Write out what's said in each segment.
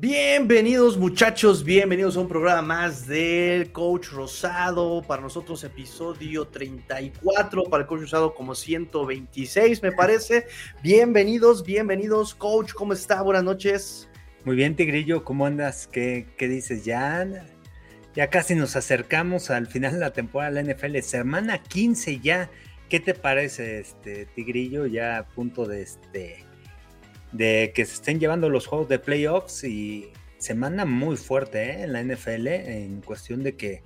Bienvenidos muchachos, bienvenidos a un programa más del Coach Rosado. Para nosotros episodio 34, para el Coach Rosado como 126 me parece. Bienvenidos, bienvenidos Coach, ¿cómo está? Buenas noches. Muy bien Tigrillo, ¿cómo andas? ¿Qué, qué dices? Ya, ya casi nos acercamos al final de la temporada de la NFL, semana 15 ya. ¿Qué te parece este Tigrillo? Ya a punto de este de que se estén llevando los juegos de playoffs y semana muy fuerte ¿eh? en la NFL en cuestión de que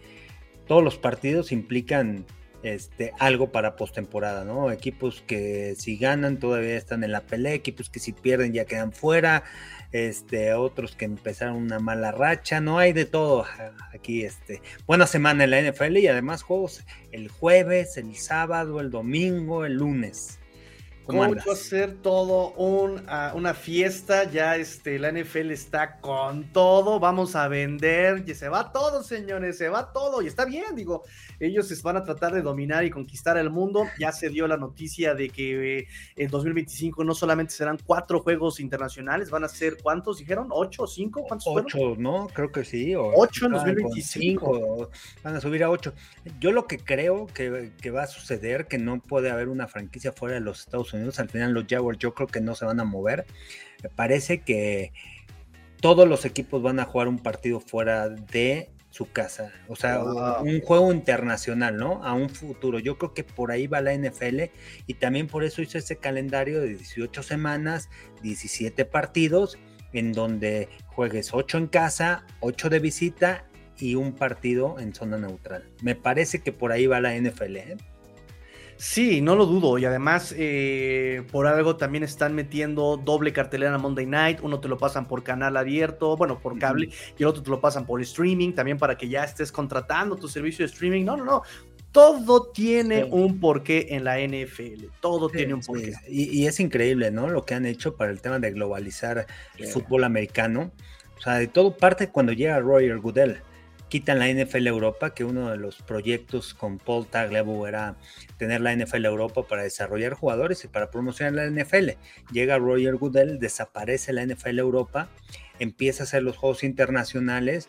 todos los partidos implican este, algo para postemporada, ¿no? Equipos que si ganan todavía están en la pelea, equipos que si pierden ya quedan fuera, este, otros que empezaron una mala racha, no hay de todo aquí, este, buena semana en la NFL y además juegos el jueves, el sábado, el domingo, el lunes. Coach, va a ser todo un, ah, una fiesta. Ya este, la NFL está con todo. Vamos a vender. Y se va todo, señores. Se va todo. Y está bien, digo. Ellos van a tratar de dominar y conquistar el mundo. Ya se dio la noticia de que eh, en 2025 no solamente serán cuatro juegos internacionales, van a ser ¿cuántos dijeron? ¿Ocho o cinco? ¿Cuántos Ocho, ¿no? Creo que sí. ocho en 2025. van a subir a ocho. Yo lo que creo que, que va a suceder, que no puede haber una franquicia fuera de los Estados Unidos al final los Jaguars yo creo que no se van a mover. Me parece que todos los equipos van a jugar un partido fuera de su casa, o sea, un juego internacional, ¿no? A un futuro. Yo creo que por ahí va la NFL y también por eso hizo ese calendario de 18 semanas, 17 partidos, en donde juegues 8 en casa, 8 de visita y un partido en zona neutral. Me parece que por ahí va la NFL. ¿eh? Sí, no lo dudo. Y además, eh, por algo también están metiendo doble cartelera Monday Night. Uno te lo pasan por canal abierto, bueno, por cable, y el otro te lo pasan por streaming, también para que ya estés contratando tu servicio de streaming. No, no, no. Todo tiene un porqué en la NFL. Todo tiene un porqué. Y, es increíble, ¿no? Lo que han hecho para el tema de globalizar el fútbol americano. O sea, de todo parte cuando llega Roger Goodell quitan la NFL Europa, que uno de los proyectos con Paul Tagliabue era tener la NFL Europa para desarrollar jugadores y para promocionar la NFL. Llega Roger Goodell, desaparece la NFL Europa, empieza a hacer los juegos internacionales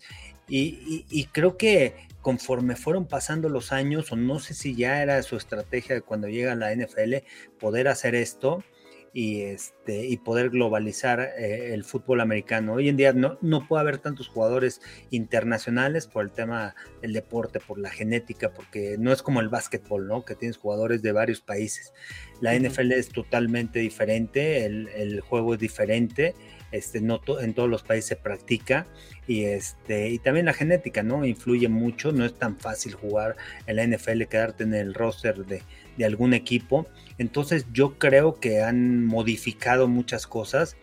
y, creo que conforme fueron pasando los años, o no sé si ya era su estrategia de cuando llega la NFL poder hacer esto, y, este, y poder globalizar eh, el fútbol americano. Hoy en día no, no puede haber tantos jugadores internacionales por el tema del deporte, por la genética, porque no es como el básquetbol, ¿no? Que tienes jugadores de varios países. La NFL es totalmente diferente, el, el juego es diferente. Este, no en todos los países se practica y, este, y también la genética, ¿no? Influye mucho, no es tan fácil jugar en la NFL, quedarte en el roster de, de algún equipo entonces yo creo que han modificado muchas cosas.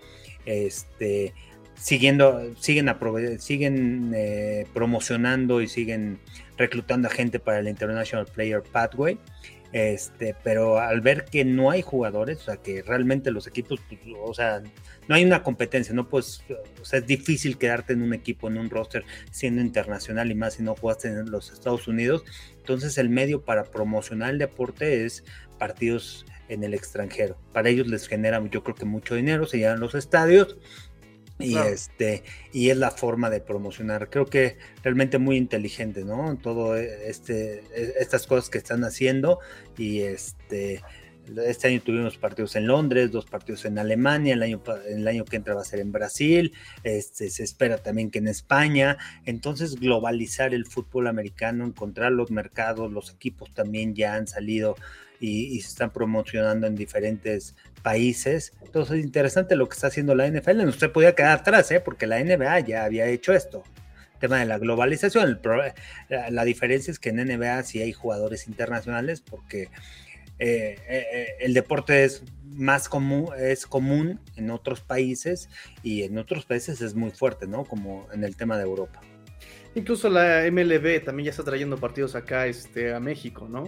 Este, siguiendo, siguen, siguen eh, promocionando y siguen reclutando a gente para el International Player Pathway. Este, pero al ver que no hay jugadores, o sea, que realmente los equipos, pues, o sea, no hay una competencia, no pues, o sea, es difícil quedarte en un equipo, en un roster siendo internacional y más si no jugaste en los Estados Unidos. Entonces el medio para promocionar el deporte es partidos en el extranjero. Para ellos les genera yo creo que mucho dinero, se llenan los estadios y este y es la forma de promocionar. Creo que realmente muy inteligente, ¿no? Todo este e, estas cosas que están haciendo y este este año tuvimos partidos en Londres, dos partidos en Alemania, el año, el año que entra va a ser en Brasil, este, se espera también que en España. Entonces, globalizar el fútbol americano, encontrar los mercados, los equipos también ya han salido y, se están promocionando en diferentes países. Entonces, es interesante lo que está haciendo la NFL. No se podía quedar atrás, ¿eh? porque la NBA ya había hecho esto tema de la globalización. la diferencia es que en NBA sí hay jugadores internacionales porque eh, eh, el deporte es más común, es común en otros países y en otros países es muy fuerte, ¿no? Como en el tema de Europa. Incluso la MLB también ya está trayendo partidos acá este, a México, ¿no?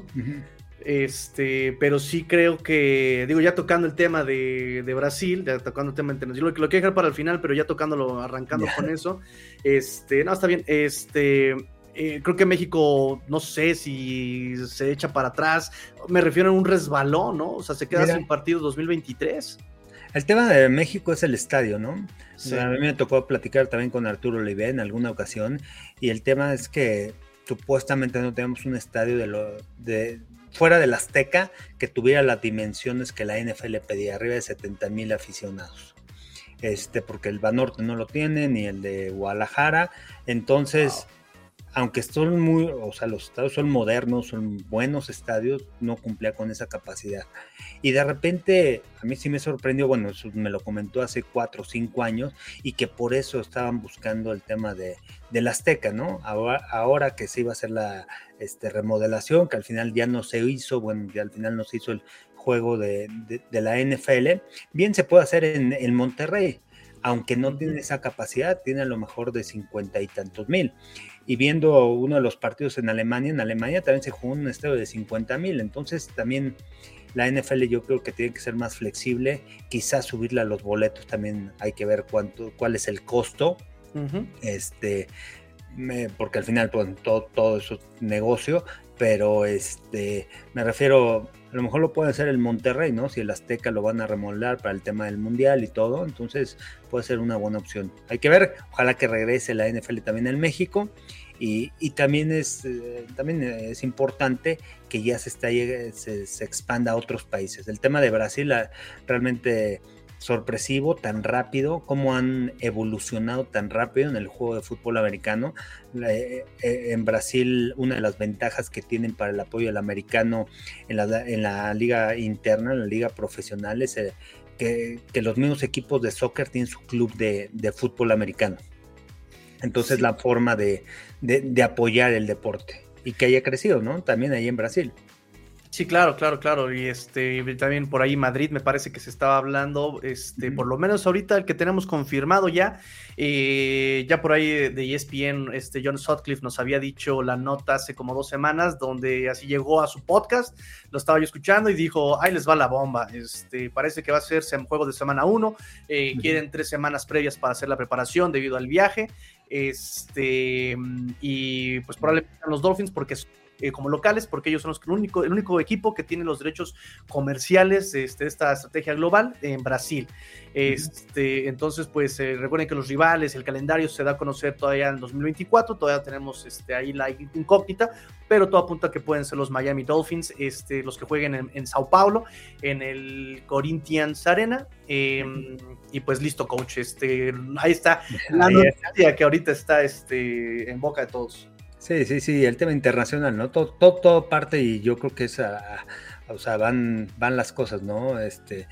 Este, pero sí creo que, digo, ya tocando el tema de, Brasil, ya tocando el tema internacional, lo, lo quiero dejar para el final, pero ya tocándolo, arrancando con eso, este, no, está bien, este, eh, creo que México, no sé si se echa para atrás. Me refiero a un resbalón, ¿no? O sea, se queda sin partido 2023. El tema de México es el estadio, ¿no? a mí me tocó platicar también con Arturo Olivé en alguna ocasión y el tema es que supuestamente no tenemos un estadio de lo de fuera del Azteca que tuviera las dimensiones que la NFL pedía, arriba de 70 mil aficionados. Este, porque el Banorte no lo tiene, ni el de Guadalajara. Entonces, aunque son muy, o sea, los estadios son modernos, son buenos estadios, no cumplía con esa capacidad. Y de repente, a mí sí me sorprendió, bueno, eso me lo comentó hace cuatro o cinco años, y que por eso estaban buscando el tema de, la Azteca, ¿no? Ahora, que se iba a hacer la este, remodelación, que al final ya no se hizo, bueno, ya al final no se hizo el juego de, la NFL, bien se puede hacer en, en Monterrey, aunque no tiene esa capacidad, tiene a lo mejor de cincuenta y tantos mil. Y viendo uno de los partidos en Alemania, en Alemania también se jugó un estadio de 50 mil, entonces también la NFL yo creo que tiene que ser más flexible, quizás subirle a los boletos también hay que ver cuánto, cuál es el costo, este, porque al final pues, todo, todo eso es negocio, pero este, me refiero, a lo mejor lo puede hacer el Monterrey, ¿no? Si el Azteca lo van a remodelar para el tema del Mundial y todo, entonces puede ser una buena opción. Hay que ver, ojalá que regrese la NFL también en México. Y, también, es, eh, también es importante que ya se, está, se, se, expanda a otros países. El tema de Brasil realmente sorpresivo, tan rápido, cómo han evolucionado tan rápido en el juego de fútbol americano. Eh, eh, en Brasil, una de las ventajas que tienen para el apoyo al americano en la, en la liga interna, en la liga profesional, es eh, que, los mismos equipos de soccer tienen su club de, fútbol americano. Entonces, la forma de, de apoyar el deporte y que haya crecido, ¿no? También ahí en Brasil. Sí, claro, claro, claro. Y este también por ahí Madrid me parece que se estaba hablando, este, por lo menos ahorita el que tenemos confirmado ya, eh, ya por ahí de ESPN, este John Sutcliffe nos había dicho la nota hace como dos semanas, donde así llegó a su podcast, lo estaba yo escuchando y dijo, ahí les va la bomba. Este, parece que va a ser juego de semana uno, eh, quieren tres semanas previas para hacer la preparación debido al viaje. Este, y pues probablemente los Dolphins porque eh, como locales, porque ellos son los, el, único, el único equipo que tiene los derechos comerciales este, de esta estrategia global en Brasil. Este, entonces, pues eh, recuerden que los rivales, el calendario se da a conocer todavía en 2024, todavía tenemos este, ahí la incógnita, pero todo apunta a que pueden ser los Miami Dolphins, este, los que jueguen en, Sao Paulo, en el Corinthians Arena. Em, y pues listo, coach. Este, ahí está la noticia que ahorita está este, en boca de todos. Sí, sí, sí, el tema internacional, ¿no? Todo, todo, parte y yo creo que es, o sea, van, van las cosas, ¿no? Este,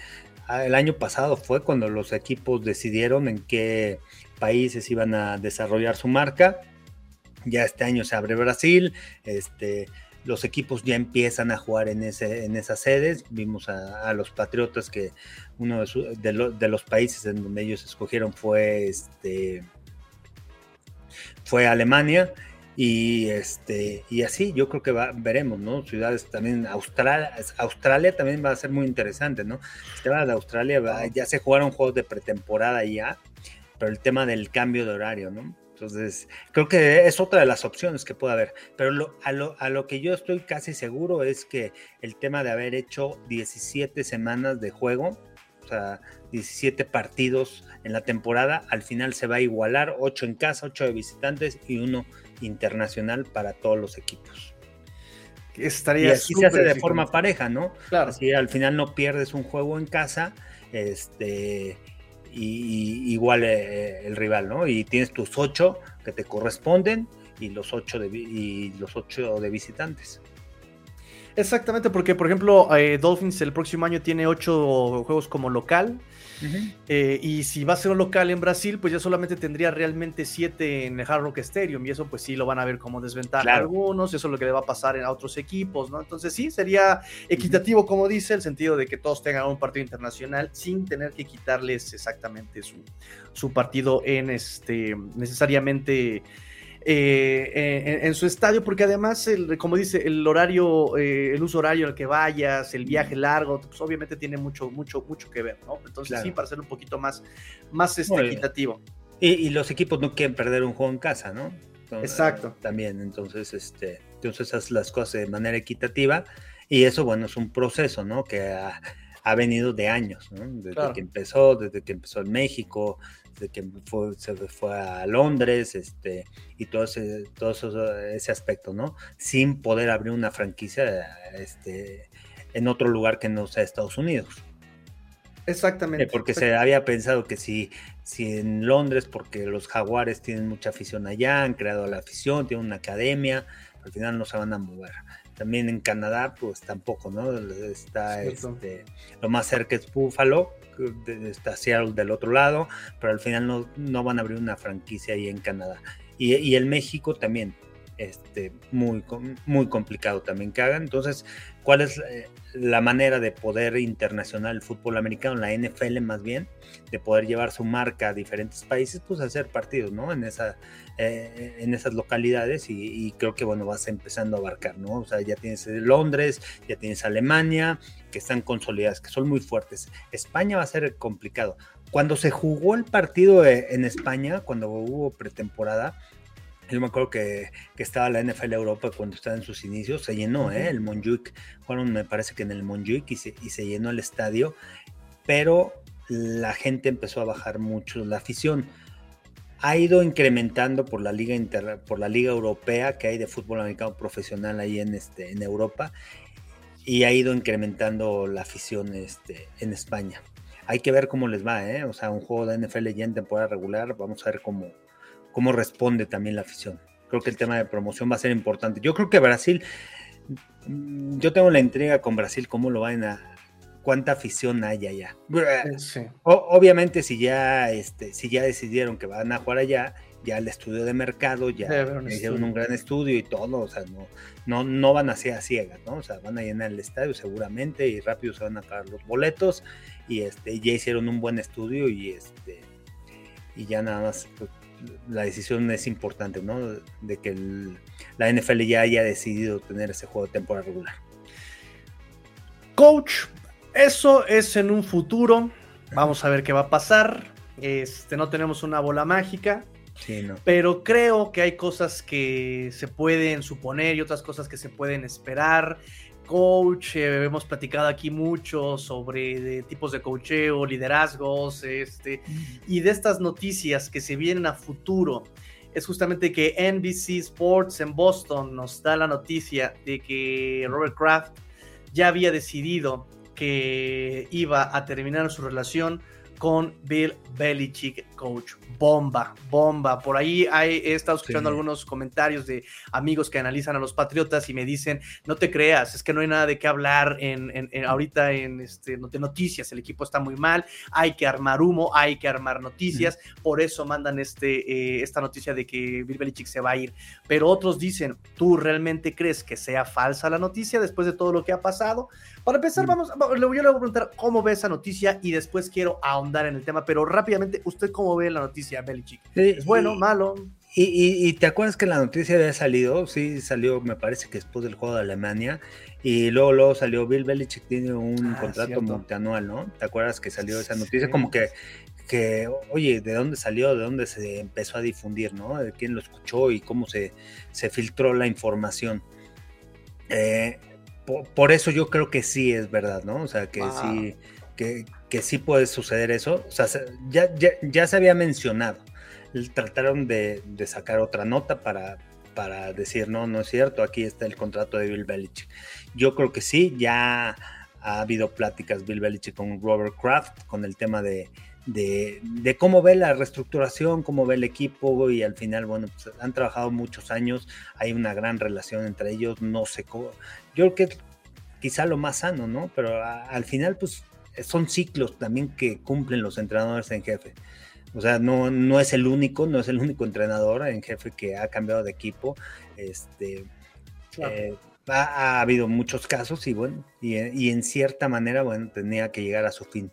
el año pasado fue cuando los equipos decidieron en qué países iban a desarrollar su marca. Ya este año se abre Brasil, este, los equipos ya empiezan a jugar en, ese, en esas sedes. Vimos a, los Patriotas que uno de, de, los países en donde ellos escogieron fue, este, fue Alemania y este, y así yo creo que va, veremos, ¿no? Ciudades también, Australia, Australia también va a ser muy interesante, ¿no? El tema de Australia, ya se jugaron juegos de pretemporada ya, pero el tema del cambio de horario, ¿no? Entonces, creo que es otra de las opciones que puede haber. Pero a, lo, a lo que yo estoy casi seguro es que el tema de haber hecho 17 semanas de juego, o sea, 17 partidos en la temporada, al final se va a igualar, 8 en casa, 8 de visitantes y uno internacional para todos los equipos. Estaría y así se hace de forma pareja, ¿no? Claro. Así al final no pierdes un juego en casa, este, y, igual eh, el rival, ¿no? Y tienes tus ocho que te corresponden y los ocho de, y los ocho de visitantes. Exactamente, porque por ejemplo, eh, Dolphins el próximo año tiene ocho juegos como local. Eh, y si va a ser un local en Brasil, pues ya solamente tendría realmente siete en el Hard Rock Stadium. Y eso, pues sí, lo van a ver como desventaja algunos. Eso es lo que le va a pasar a otros equipos, ¿no? Entonces, sí, sería equitativo, como dice, el sentido de que todos tengan un partido internacional sin tener que quitarles exactamente su, su partido en este necesariamente eh, en, su estadio, porque además, el, como dice, el horario, eh, el uso horario al que vayas, el viaje largo, pues obviamente tiene mucho, mucho, mucho que ver, ¿no? Entonces sí, para ser un poquito más, más este, equitativo. Y, los equipos no quieren perder un juego en casa, ¿no? Exacto. También, entonces, este, entonces haz las cosas de manera equitativa y eso, bueno, es un proceso, ¿no? Que ha venido de años, ¿no? Desde que empezó, desde que empezó en México, desde que fue, se fue a Londres, este, y todo ese, todo ese aspecto, ¿no? Sin poder abrir una franquicia este, en otro lugar que no sea Estados Unidos. Exactamente. Porque se había pensado que si, si en Londres, porque los jaguares tienen mucha afición allá, han creado la afición, tienen una academia, al final no se van a mover. También en Canadá, pues tampoco, ¿no? Está este, lo más cerca es Buffalo, está Seattle del otro lado, pero al final no, no van a abrir una franquicia ahí en Canadá. Y, el México también, este, muy, muy complicado también que hagan. Entonces, ¿cuál es eh, la manera de poder internacional el fútbol americano, la NFL más bien, de poder llevar su marca a diferentes países? Pues hacer partidos, ¿no? En, esa, eh, en esas localidades y, creo que, bueno, vas empezando a abarcar, ¿no? O sea, ya tienes Londres, ya tienes Alemania, que están consolidadas, que son muy fuertes. España va a ser complicado. Cuando se jugó el partido eh, en España, cuando hubo pretemporada, yo me acuerdo que, estaba la NFL Europa cuando estaba en sus inicios, se llenó, ¿eh? El Montjuic, fueron me parece que en el Montjuic y se, y se llenó el estadio, pero la gente empezó a bajar mucho, la afición ha ido incrementando por la liga inter, por la liga europea que hay de fútbol americano profesional ahí en este en Europa y ha ido incrementando la afición este en España. Hay que ver cómo les va, ¿eh? O sea, un juego de NFL ya en temporada regular, vamos a ver cómo cómo responde también la afición. Creo que el tema de promoción va a ser importante. Yo creo que Brasil, mm, yo tengo la intriga con Brasil, cómo lo van a, cuánta afición hay allá. obviamente si ya, este, si ya decidieron que van a jugar allá, ya el estudio de mercado, ya hicieron un gran estudio y todo, o sea, no, no, no van a ser a ciegas, ¿no? O sea, van a llenar el estadio seguramente y rápido se van a pagar los boletos y este, ya hicieron un buen estudio y este, y ya nada más pues, la decisión es importante, ¿no? De que la NFL ya haya decidido tener ese juego de temporada regular. Coach, eso es en un futuro. Vamos a ver qué va a pasar. Este, no tenemos una bola mágica. Pero creo que hay cosas que se pueden suponer y otras cosas que se pueden esperar coach, eh, hemos platicado aquí mucho sobre tipos de coacheo, liderazgos, este, y de estas noticias que se vienen a futuro. Es justamente que NBC Sports en Boston nos da la noticia de que Robert Kraft ya había decidido que iba a terminar su relación con Bill Belichick, coach. Bomba, bomba. Por ahí he estado escuchando algunos comentarios de amigos que analizan a los Patriotas y me dicen, no te creas, es que no hay nada de qué hablar en, ahorita en este, noticias, el equipo está muy mal, hay que armar humo, hay que armar noticias, por eso mandan este, eh, esta noticia de que Bill Belichick se va a ir. Pero otros dicen, ¿tú realmente crees que sea falsa la noticia después de todo lo que ha pasado? Para empezar, vamos, yo le voy a preguntar cómo ve esa noticia y después quiero ahondar en el tema, pero rápidamente, ¿usted cómo ve la noticia, Belichick? ¿Es bueno, malo? Y, te acuerdas que la noticia había salido, sí, salió, me parece que después del juego de Alemania, y luego, luego salió Bill Belichick tiene un ah, contrato multianual, ¿no? ¿Te acuerdas que salió esa noticia? Como que, que, oye, ¿de dónde salió? ¿De dónde se empezó a difundir, ¿no? ¿De quién lo escuchó y cómo se, se filtró la información? Eh, por, eso yo creo que sí es verdad, ¿no? O sea, que sí, que, que, sí puede suceder eso. Sea, ya, ya, se había mencionado. Trataron de, sacar otra nota para, para decir, no, no es cierto, aquí está el contrato de Bill Belichick. Yo creo que sí, ya ha habido pláticas Bill Belichick con Robert Kraft con el tema de, de, de, cómo ve la reestructuración, cómo ve el equipo y al final, bueno, pues han trabajado muchos años, hay una gran relación entre ellos, no sé cómo, yo creo que quizá lo más sano, ¿no? Pero al final, pues son ciclos también que cumplen los entrenadores en jefe. O sea, no, no es el único, no es el único entrenador en jefe que ha cambiado de equipo. Este, eh, ha, habido muchos casos y bueno, y, y, en cierta manera, bueno, tenía que llegar a su fin.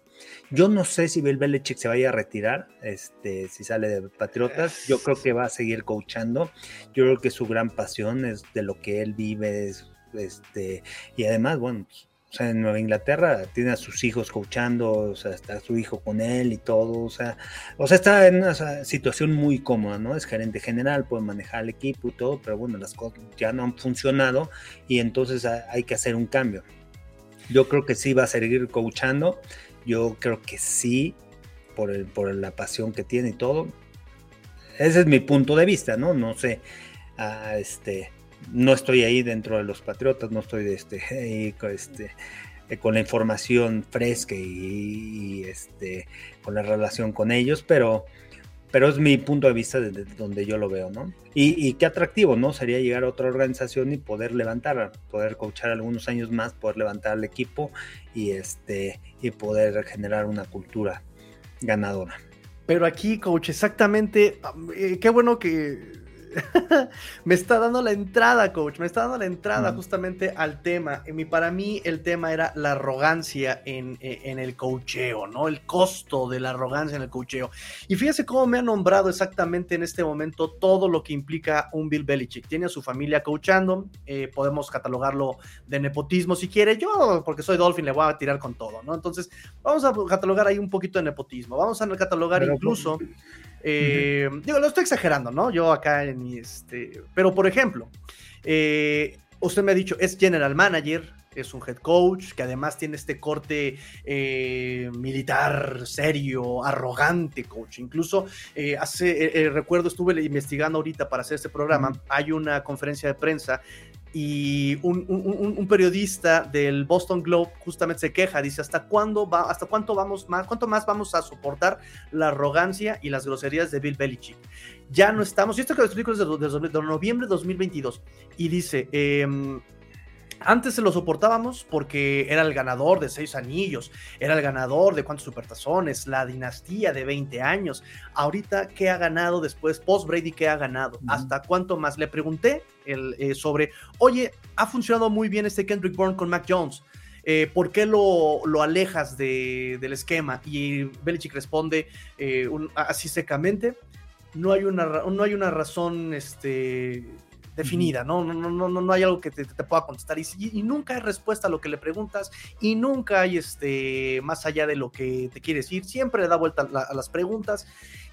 Yo no sé si Bill Belichick se vaya a retirar, este, si sale de Patriotas. Yo creo que va a seguir coachando. Yo creo que su gran pasión es de lo que él vive, es este, y además, bueno, pues, o sea, en Nueva Inglaterra tiene a sus hijos coachando, o sea, está su hijo con él y todo, o sea, o sea, está en una situación muy cómoda, ¿no? Es gerente general, puede manejar el equipo y todo, pero bueno, las cosas ya no han funcionado y entonces hay que hacer un cambio. Yo creo que sí va a seguir coachando. Yo creo que sí, por, el, por la pasión que tiene y todo. Ese es mi punto de vista, ¿no? No sé. Ah, este, no estoy ahí dentro de los Patriotas, no estoy de este, este, eh, con la información fresca y, este, con la relación con ellos, pero, es mi punto de vista desde donde yo lo veo, ¿no? Y, qué atractivo, ¿no? Sería llegar a otra organización y poder levantar, poder coachar algunos años más, poder levantar al equipo y, este, poder generar una cultura ganadora. Pero aquí, coach, exactamente, eh, qué bueno que me está dando la entrada, coach, me está dando la entrada justamente al tema. Y para mí el tema era la arrogancia en, en, el coacheo, ¿no? El costo de la arrogancia en el coacheo. Y fíjese cómo me ha nombrado exactamente en este momento todo lo que implica un Bill Belichick. Tiene a su familia coachando, eh, podemos catalogarlo de nepotismo si quiere. Yo, porque soy Dolphin, le voy a tirar con todo, ¿no? Entonces, vamos a catalogar ahí un poquito de nepotismo. Vamos a catalogar incluso... Eh, digo, lo estoy exagerando, ¿no? Yo acá en mi, este, pero por ejemplo, eh, usted me ha dicho, es general manager, es un head coach, que además tiene este corte eh, militar, serio, arrogante, coach. Incluso hace, recuerdo, estuve investigando ahorita para hacer este programa, hay una conferencia de prensa y un, periodista del Boston Globe justamente se queja, dice, ¿hasta cuándo va, hasta cuánto vamos más, cuánto más vamos a soportar la arrogancia y las groserías de Bill Belichick? Ya no estamos, y esto que explico desde, de noviembre de 2022, y dice, eh, antes se lo soportábamos porque era el ganador de seis anillos, era el ganador de cuántos supertazones, la dinastía de 20 años. Ahorita, ¿qué ha ganado después? Post Brady, ¿qué ha ganado? ¿Hasta cuánto más? Le pregunté el, eh, sobre, oye, ha funcionado muy bien este Kendrick Bourne con Mac Jones. Eh, ¿por qué lo, alejas del esquema? Y Belichick responde eh, así secamente, no hay una, no hay una razón este, definida, ¿no? No, no, no, no hay algo que te, pueda contestar y, nunca hay respuesta a lo que le preguntas y nunca hay este, más allá de lo que te quiere decir, siempre le da vuelta a, las preguntas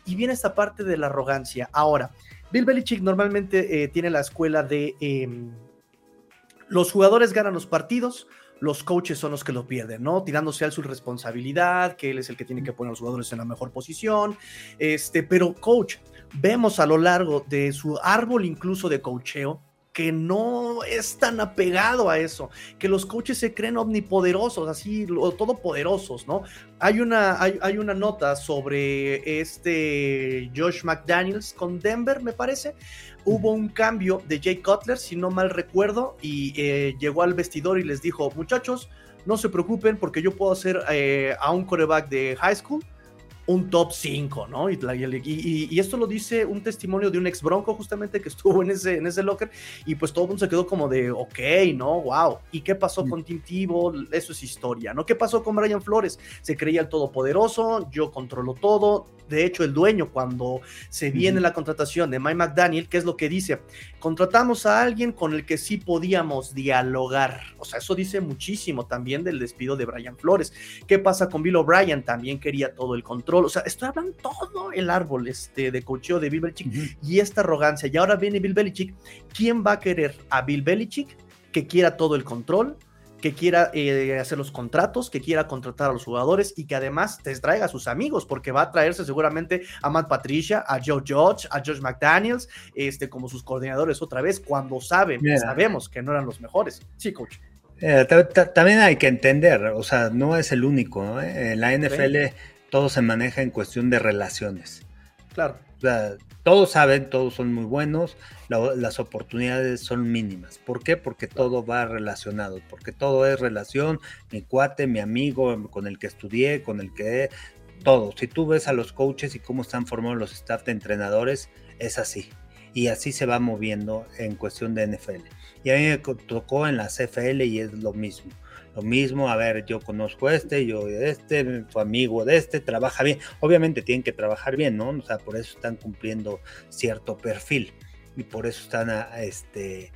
y viene esta parte de la arrogancia. Ahora, Bill Belichick normalmente eh, tiene la escuela de em, los jugadores ganan los partidos, los coaches son los que lo pierden, ¿no? Tirándose a su responsabilidad, que él es el que tiene que poner a los jugadores en la mejor posición. Este, pero coach, vemos a lo largo de su árbol incluso de coacheo que no es tan apegado a eso, que los coaches se creen omnipoderosos, así, todopoderosos, ¿no? Hay una, hay, una nota sobre este Josh McDaniels con Denver, me parece. Hubo un cambio de Jay Cutler, si no mal recuerdo, y eh, llegó al vestidor y les dijo, muchachos, no se preocupen porque yo puedo hacer eh, a un coreback de high school un top 5, ¿no? Y, y, esto lo dice un testimonio de un ex bronco justamente que estuvo en ese, en ese locker y pues todo el mundo se quedó como de, ok, ¿no? Wow. ¿Y qué pasó mm. con Tim Tebow? Eso es historia, ¿no? ¿Qué pasó con Brian Flores? Se creía el todopoderoso, yo controlo todo. De hecho, el dueño cuando se viene la contratación de Mike McDaniel, ¿qué es lo que dice? Contratamos a alguien con el que sí podíamos dialogar. O sea, eso dice muchísimo también del despido de Brian Flores. ¿Qué pasa con Bill O'Brien? También quería todo el control o sea, estoy hablando todo el árbol este, de cocheo de Bill Belichick y esta arrogancia. Y ahora viene Bill Belichick. ¿Quién va a querer a Bill Belichick que quiera todo el control? que quiera eh, hacer los contratos, que quiera contratar a los jugadores y que además te traiga a sus amigos, porque va a traerse seguramente a Matt Patricia, a Joe Judge, a Josh McDaniels, este, como sus coordinadores otra vez, cuando saben, sabemos que no eran los mejores. Sí, coach. Eh, también hay que entender, o sea, no es el único, ¿no? Eh, la NFL todo se maneja en cuestión de relaciones. Claro. todos saben, todos son muy buenos, las oportunidades son mínimas. ¿Por qué? Porque todo va relacionado, porque todo es relación, mi cuate, mi amigo, con el que estudié, con el que... Todo. Si tú ves a los coaches y cómo están formados los staff de entrenadores, es así. Y así se va moviendo en cuestión de NFL. Y a mí me tocó en la CFL y es lo mismo lo mismo, a ver, yo conozco este, yo este, fue amigo de este, trabaja bien. Obviamente tienen que trabajar bien, ¿no? O sea, por eso están cumpliendo cierto perfil y por eso están este,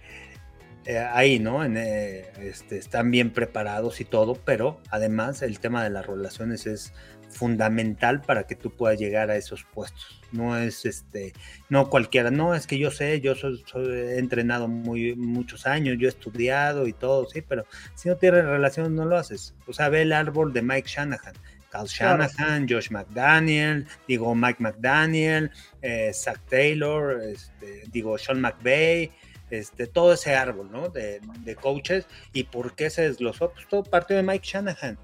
eh, ahí, ¿no? Eh, este, están bien preparados y todo, pero además el tema de las relaciones es fundamental para que tú puedas llegar a esos puestos. No es este, no cualquiera, no es que yo sé, yo soy, he entrenado muy, muchos años, yo he estudiado y todo, sí, pero si no tienes relación no lo haces. O sea, ve el árbol de Mike Shanahan. Carl Shanahan, Josh McDaniel, digo Mike McDaniel, eh, Zach Taylor, este, digo Sean McVay, este, todo ese árbol ¿no? de, de, coaches. ¿Y por qué se desglosó? Pues todo partió de Mike Shanahan.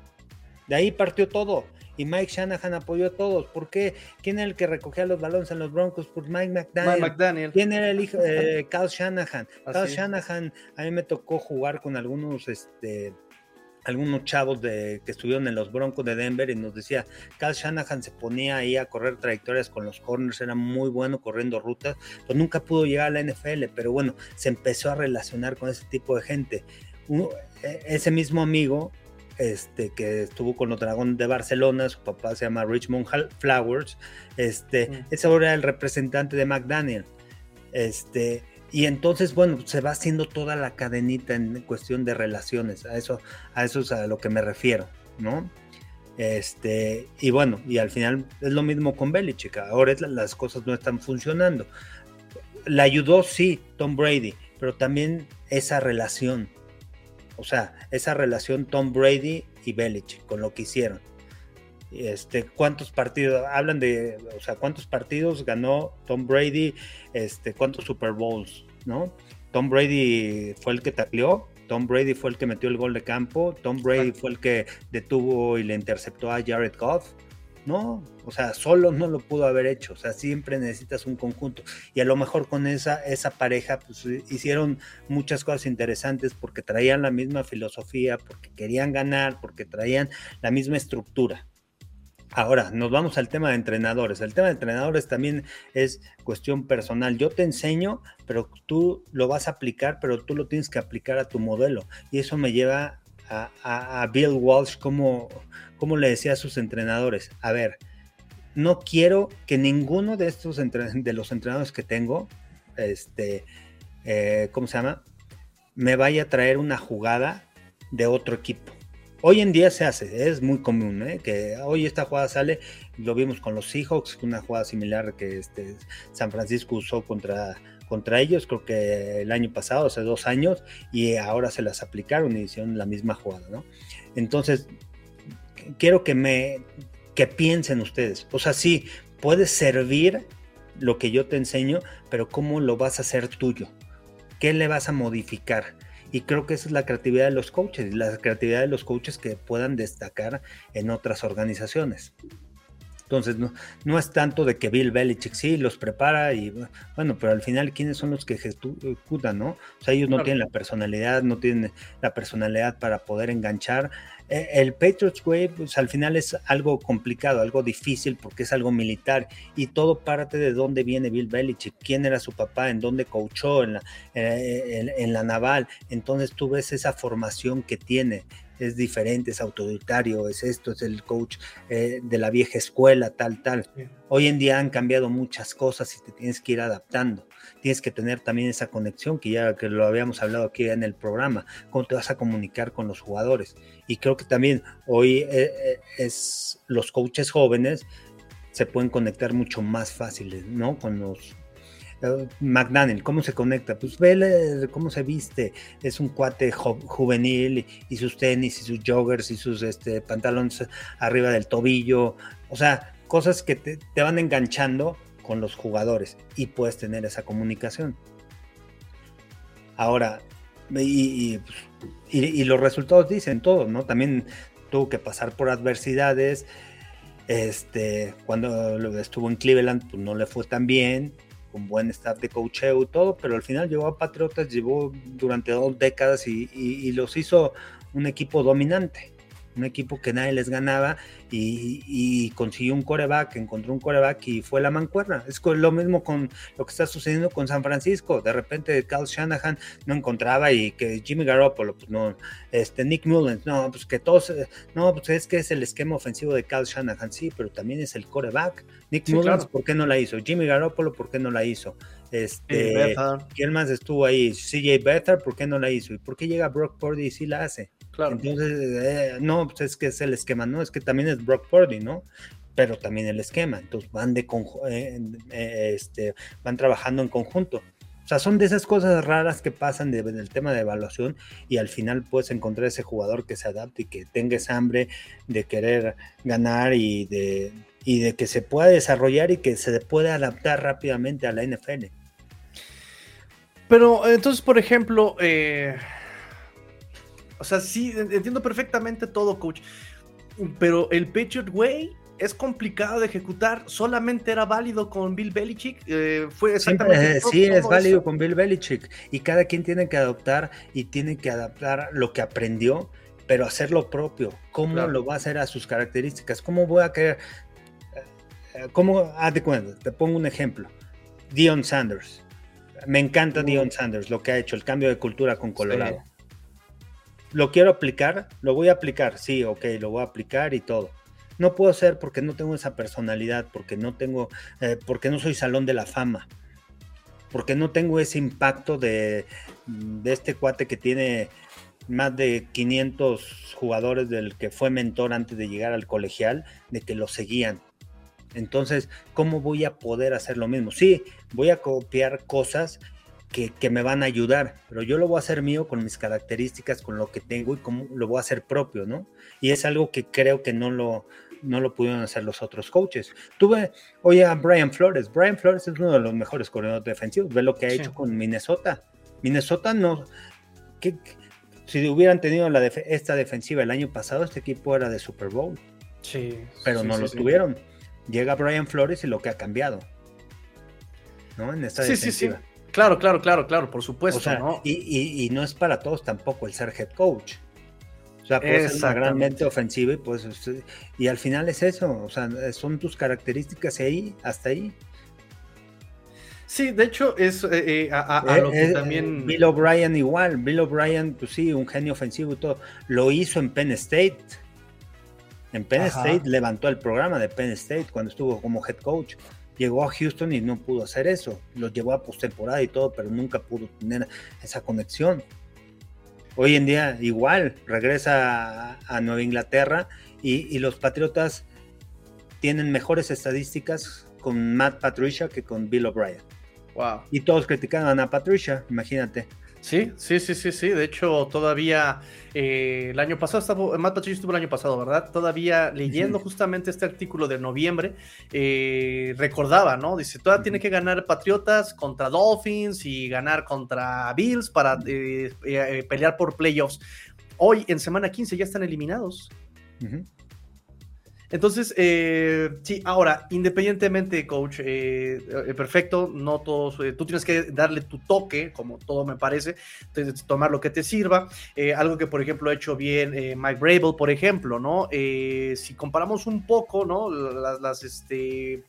De ahí partió todo y Mike Shanahan apoyó a todos. ¿Por qué? ¿Quién era el que recogía los balones en los Broncos? Pues Mike McDaniel. ¿Quién era el hijo? Eh, Carl Shanahan. Carl Shanahan, a mí me tocó jugar con algunos, este, algunos chavos de, que estuvieron en los Broncos de Denver y nos decía, Carl Shanahan se ponía ahí a correr trayectorias con los corners, era muy bueno corriendo rutas, pero nunca pudo llegar a la NFL, pero bueno, se empezó a relacionar con ese tipo de gente. E, ese mismo amigo este, que estuvo con los Dragones de Barcelona, su papá se llama Richmond Flowers, este, mm. es ahora el representante de McDaniel. Este, y entonces, bueno, se va haciendo toda la cadenita en cuestión de relaciones, a eso, a eso es a lo que me refiero, ¿no? Este, y bueno, y al final es lo mismo con Belichick, ahora las cosas no están funcionando. Le ayudó, sí, Tom Brady, pero también esa relación, o sea, esa relación Tom Brady y Belichick con lo que hicieron. Este, cuántos partidos hablan de, o sea, cuántos partidos ganó Tom Brady, este, cuántos Super Bowls, ¿no? Tom Brady fue el que tacleó, Tom Brady fue el que metió el gol de campo, Tom Brady fue el que detuvo y le interceptó a Jared Goff, no, o sea, solo no lo pudo haber hecho, o sea, siempre necesitas un conjunto. Y a lo mejor con esa, esa pareja, pues hicieron muchas cosas interesantes porque traían la misma filosofía, porque querían ganar, porque traían la misma estructura. Ahora, nos vamos al tema de entrenadores. El tema de entrenadores también es cuestión personal. Yo te enseño, pero tú lo vas a aplicar, pero tú lo tienes que aplicar a tu modelo. Y eso me lleva a, Bill Walsh como como le decía a sus entrenadores, a ver, no quiero que ninguno de estos de los entrenadores que tengo, este, eh, ¿cómo se llama? Me vaya a traer una jugada de otro equipo. Hoy en día se hace, es muy común, ¿eh? que hoy esta jugada sale, lo vimos con los Seahawks, una jugada similar que este, San Francisco usó contra, contra ellos, creo que el año pasado, hace dos años, y ahora se las aplicaron y hicieron la misma jugada, ¿no? Entonces, quiero que me que piensen ustedes. O sea, sí, puede servir lo que yo te enseño, pero ¿cómo lo vas a hacer tuyo? ¿Qué le vas a modificar? Y creo que esa es la creatividad de los coaches, la creatividad de los coaches que puedan destacar en otras organizaciones. Entonces, no, no es tanto de que Bill Belichick sí los prepara y bueno, pero al final, ¿quiénes son los que ejecutan, no? O sea, ellos no tienen la personalidad, no tienen la personalidad para poder enganchar. Eh, el Patriots Way, pues al final es algo complicado, algo difícil porque es algo militar y todo parte de dónde viene Bill Belichick, quién era su papá, en dónde coachó en la, eh, en la naval. Entonces tú ves esa formación que tiene es diferente, es autoritario, es esto, es el coach eh, de la vieja escuela, tal, tal. Hoy en día han cambiado muchas cosas y te tienes que ir adaptando. Tienes que tener también esa conexión que ya que lo habíamos hablado aquí en el programa, cómo te vas a comunicar con los jugadores. Y creo que también hoy eh, eh, es los coaches jóvenes se pueden conectar mucho más fáciles, ¿no? Con los McDaniel, ¿cómo se conecta? Pues ve cómo se viste, es un cuate juvenil y, sus tenis y sus joggers y sus este, pantalones arriba del tobillo, o sea, cosas que te, van enganchando con los jugadores y puedes tener esa comunicación. Ahora, y, y, los resultados dicen todo, ¿no? También tuvo que pasar por adversidades. Este, cuando estuvo en Cleveland, pues no le fue tan bien con buen staff de coacheo y todo, pero al final llevó a Patriotas, llevó durante dos décadas y los hizo un equipo dominante un equipo que nadie les ganaba y, consiguió un coreback, encontró un coreback y fue la mancuerna. Es lo mismo con lo que está sucediendo con San Francisco. De repente Carl Shanahan no encontraba y que Jimmy Garoppolo, pues no, este Nick Mullens, no, pues que todos, no, pues es que es el esquema ofensivo de Carl Shanahan, sí, pero también es el coreback. Nick Mullens, ¿por qué no la hizo? Jimmy Garoppolo, ¿por qué no la hizo? Este, ¿Quién más estuvo ahí? CJ Better, ¿por qué no la hizo? ¿Y por qué llega Brock Purdy y sí la hace? Claro. Entonces, eh, no, pues es que es el esquema, no, es que también es Brock Purdy, ¿no? Pero también el esquema, entonces van de eh, eh, este, van trabajando en conjunto. O sea, son de esas cosas raras que pasan de, del tema de evaluación y al final puedes encontrar ese jugador que se adapte y que tenga esa hambre de querer ganar y de, y de que se pueda desarrollar y que se pueda adaptar rápidamente a la NFL. Pero entonces, por ejemplo, eh, o sea, sí, entiendo perfectamente todo, coach, pero el Patriot Way es complicado de ejecutar, solamente era válido con Bill Belichick, eh, fue exactamente. sí, es válido con Bill Belichick y cada quien tiene que adoptar y tiene que adaptar lo que aprendió, pero hacer lo propio. ¿Cómo lo va a hacer a sus características? ¿Cómo voy a querer? Eh, ¿Cómo? Haz de cuenta, te pongo un ejemplo. Dion Sanders. Me encanta Dion Sanders, lo que ha hecho, el cambio de cultura con Colorado. ¿Lo quiero aplicar? Lo voy a aplicar, sí, ok, lo voy a aplicar y todo no puedo ser porque no tengo esa personalidad, porque no tengo, eh, porque no soy salón de la fama, porque no tengo ese impacto de, de este cuate que tiene más de 500 jugadores del que fue mentor antes de llegar al colegial, de que lo seguían. Entonces, ¿cómo voy a poder hacer lo mismo? Sí, voy a copiar cosas que, que, me van a ayudar, pero yo lo voy a hacer mío con mis características, con lo que tengo y cómo lo voy a hacer propio, ¿no? Y es algo que creo que no lo, no lo pudieron hacer los otros coaches. Tuve, oye, a Brian Flores. Brian Flores es uno de los mejores coordinadores defensivos. Ve lo que ha hecho con Minnesota. Minnesota no. si hubieran tenido la esta defensiva el año pasado, este equipo era de Super Bowl. Sí. Pero no lo tuvieron. Llega Brian Flores y lo que ha cambiado. ¿No? En esta defensiva. Claro, claro, claro, claro, por supuesto. Y, y, no es para todos tampoco el ser head coach. O sea, puede ser una gran mente ofensiva y pues este, y al final es eso, o sea, son tus características ahí, hasta ahí. Sí, de hecho es eh, eh, a, eh, lo que también Bill O'Brien igual, Bill O'Brien, pues sí, un genio ofensivo y todo, lo hizo en Penn State. En Penn State levantó el programa de Penn State cuando estuvo como head coach. Llegó a Houston y no pudo hacer eso. Lo llevó a postemporada y todo, pero nunca pudo tener esa conexión. Hoy en día igual regresa a, Nueva Inglaterra y, los Patriotas tienen mejores estadísticas con Matt Patricia que con Bill O'Brien. Wow. Y todos criticaban a Patricia, imagínate. Sí, sí, sí, sí, sí. De hecho, todavía eh, el año pasado, estaba, Matt Patricia estuvo el año pasado, ¿verdad? Todavía leyendo justamente este artículo de noviembre, eh, recordaba, ¿no? Dice, todavía tiene que ganar Patriotas contra Dolphins y ganar contra Bills para eh, pelear por playoffs. Hoy, en semana 15, ya están eliminados. Entonces, eh, sí, ahora, independientemente, coach, eh, eh, perfecto, no todos, tú tienes que darle tu toque, como todo me parece, tomar lo que te sirva. algo que, por ejemplo, ha hecho bien Mike Brable, por ejemplo, ¿no? si comparamos un poco, ¿no? Las, este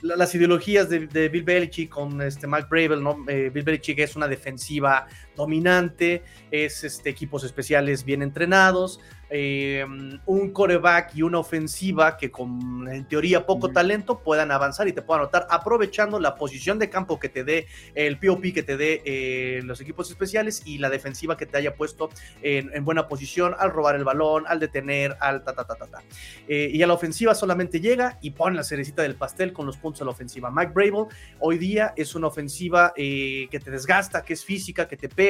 ideologías de, Bill Belichick con este Mike Bravel, ¿no? Bill Belichick es una defensiva dominante, es este, equipos especiales bien entrenados, eh, un coreback y una ofensiva que con en teoría poco talento puedan avanzar y te puedan anotar aprovechando la posición de campo que te dé el POP que te dé eh, los equipos especiales y la defensiva que te haya puesto en, buena posición al robar el balón, al detener, al ta ta ta ta ta. Eh, y a la ofensiva solamente llega y pone la cerecita del pastel con los puntos a la ofensiva. Mike Brable hoy día es una ofensiva que te desgasta, que es física, que te pega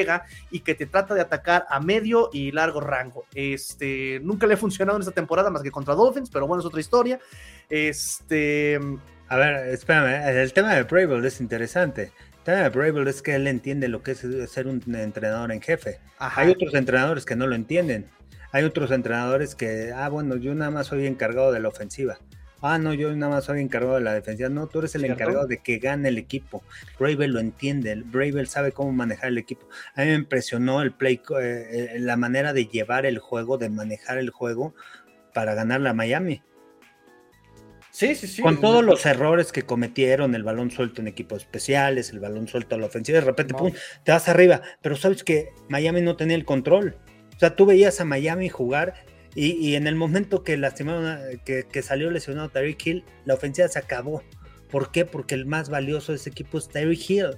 y que te trata de atacar a medio y largo rango. Este nunca le ha funcionado en esta temporada más que contra Dolphins, pero bueno, es otra historia. Este. A ver, espérame, el tema de Brable es interesante. El tema de Brable es que él entiende lo que es ser un entrenador en jefe. Hay otros entrenadores que no lo entienden. Hay otros entrenadores que, ah, bueno, yo nada más soy encargado de la ofensiva ah, no, yo nada más soy encargado de la defensa. No, tú eres el encargado de que gane el equipo. Bravel lo entiende, Bravel sabe cómo manejar el equipo. A mí me impresionó el play, eh, eh, la manera de llevar el juego, de manejar el juego para ganar la Miami. Sí, sí, sí. Con todos los errores que cometieron, el balón suelto en equipos especiales, el balón suelto a la ofensiva, de repente, pum, te vas arriba. Pero sabes que Miami no tenía el control. O sea, tú veías a Miami jugar y, en el momento que lastimaron, que, que salió lesionado Tyreek Hill, la ofensiva se acabó. ¿Por qué? Porque el más valioso de ese equipo es Tyreek Hill.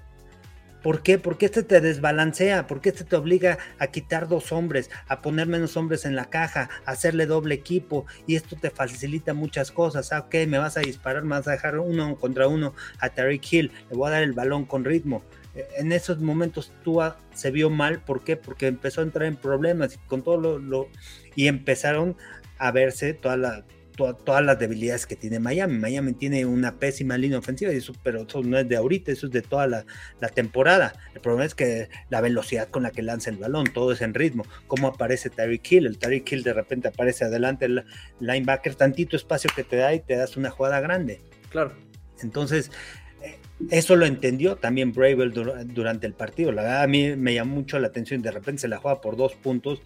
¿Por qué? Porque este te desbalancea, porque este te obliga a quitar dos hombres, a poner menos hombres en la caja, a hacerle doble equipo y esto te facilita muchas cosas. Ah, ok, me vas a disparar, me vas a dejar uno contra uno a Tariq Hill, le voy a dar el balón con ritmo. En esos momentos Tua se vio mal, ¿por qué? Porque empezó a entrar en problemas con todo lo y empezaron a verse toda la todas las debilidades que tiene Miami. Miami tiene una pésima línea ofensiva, y eso, pero eso no es de ahorita, eso es de toda la, temporada. El problema es que la velocidad con la que lanza el balón, todo es en ritmo. ¿Cómo aparece Tyreek Hill? El Tyreek Hill de repente aparece adelante, el linebacker, tantito espacio que te da y te das una jugada grande. Claro. Entonces, eso lo entendió también Bravel durante el partido. La verdad, a mí me llamó mucho la atención. De repente se la juega por dos puntos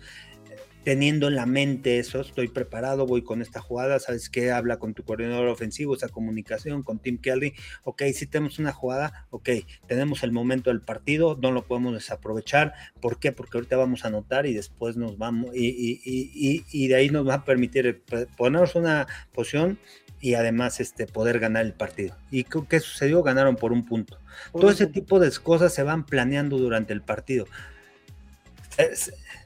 teniendo en la mente eso, estoy preparado, voy con esta jugada, sabes qué, habla con tu coordinador ofensivo, esa comunicación con Tim Kelly, ok, si tenemos una jugada, ok, tenemos el momento del partido, no lo podemos desaprovechar, ¿por qué? Porque ahorita vamos a anotar y después nos vamos, y, de ahí nos va a permitir eh, ponernos una posición y además este, poder ganar el partido. ¿Y qué sucedió? Ganaron por un punto. Todo ese tipo de cosas se van planeando durante el partido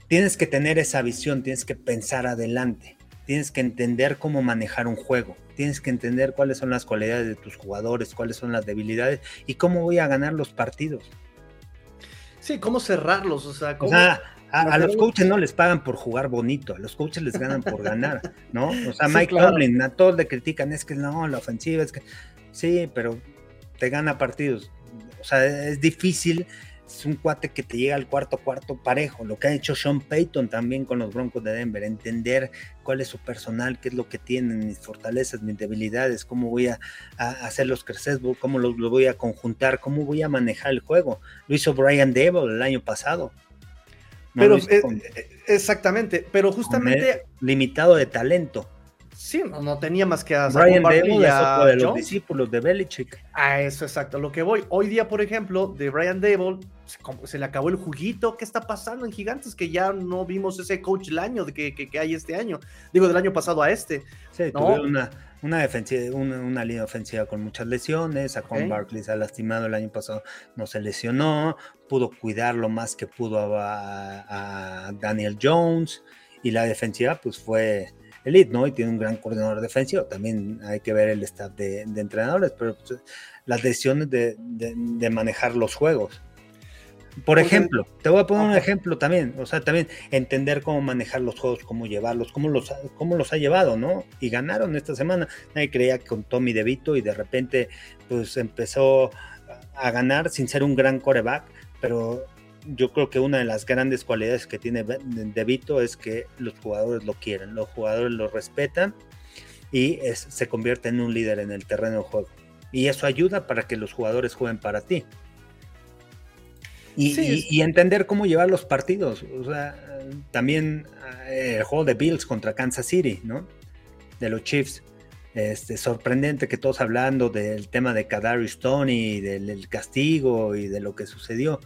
tienes que tener esa visión, tienes que pensar adelante, tienes que entender cómo manejar un juego, tienes que entender cuáles son las cualidades de tus jugadores, cuáles son las debilidades y cómo voy a ganar los partidos. Sí, cómo cerrarlos, o sea, a, los coaches no les pagan por jugar bonito, a los coaches les ganan por ganar, ¿no? O sea, Mike Tomlin, a todos le critican, es que no, la ofensiva, es que sí, pero te gana partidos. O sea, es difícil es un cuate que te llega al cuarto cuarto parejo, lo que ha hecho Sean Payton también con los Broncos de Denver, entender cuál es su personal, qué es lo que tienen, mis fortalezas, mis debilidades, cómo voy a, hacerlos crecer, cómo los, voy a conjuntar, cómo voy a manejar el juego. Lo hizo Brian Dable el año pasado. pero eh, eh, exactamente, pero justamente limitado de talento. Sí, no, tenía más que hacer. Brian es de los discípulos de Belichick. Ah, eso exacto. Lo que voy. Hoy día, por ejemplo, de Brian Dable, se, le acabó el juguito. ¿Qué está pasando en Gigantes? Que ya no vimos ese coach el año de que, hay este año. Digo, del año pasado a este. Sí, tuvo una, una, defensiva, una, línea ofensiva con muchas lesiones. A Con Barkley se ha lastimado el año pasado, no se lesionó. Pudo cuidar lo más que pudo a Daniel Jones. Y la defensiva, pues fue elite, ¿no? Y tiene un gran coordinador defensivo. También hay que ver el staff de, entrenadores, pero pues, las decisiones de, manejar los juegos. Por ejemplo, te voy a poner un ejemplo también, o sea, también entender cómo manejar los juegos, cómo llevarlos, cómo los, cómo los ha llevado, ¿no? Y ganaron esta semana. Nadie creía que con Tommy DeVito y de repente pues empezó a ganar sin ser un gran coreback, pero yo creo que una de las grandes cualidades que tiene De Vito es que los jugadores lo quieren, los jugadores lo respetan y se convierte en un líder en el terreno de juego. Y eso ayuda para que los jugadores jueguen para ti. Y, entender cómo llevar los partidos. O sea, también eh, el juego de Bills contra Kansas City, ¿no? De los Chiefs. Este, sorprendente que todos hablando del tema de Kadarius Tony, del castigo y de lo que sucedió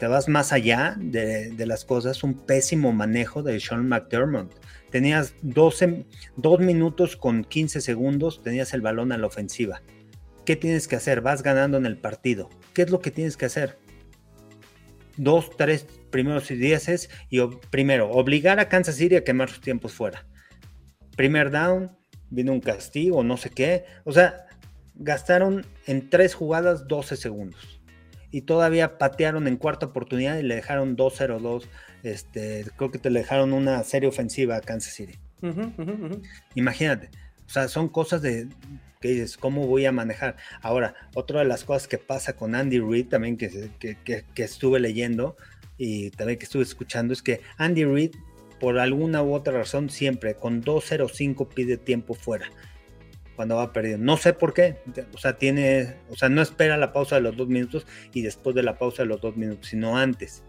te vas más allá de, las cosas, un pésimo manejo de Sean McDermott. Tenías 12, dos minutos con 15 segundos, tenías el balón a la ofensiva. ¿Qué tienes que hacer? Vas ganando en el partido. ¿Qué es lo que tienes que hacer? Dos, tres primeros dieces y primero, obligar a Kansas City a quemar sus tiempos fuera. Primer down, vino un castigo, no sé qué. O sea, gastaron en tres jugadas 12 segundos y todavía patearon en cuarta oportunidad y le dejaron 2-0-2. Este, creo que te le dejaron una serie ofensiva a Kansas City. Imagínate, o sea, son cosas de que dices, ¿cómo voy a manejar? Ahora, otra de las cosas que pasa con Andy Reid también que, que estuve leyendo y también que estuve escuchando es que Andy Reid, por alguna u otra razón, siempre con 2-0-5 pide tiempo fuera cuando va perdiendo. No sé por qué, o sea, tiene, o sea, no espera la pausa de los dos minutos y después de la pausa de los dos minutos, sino antes.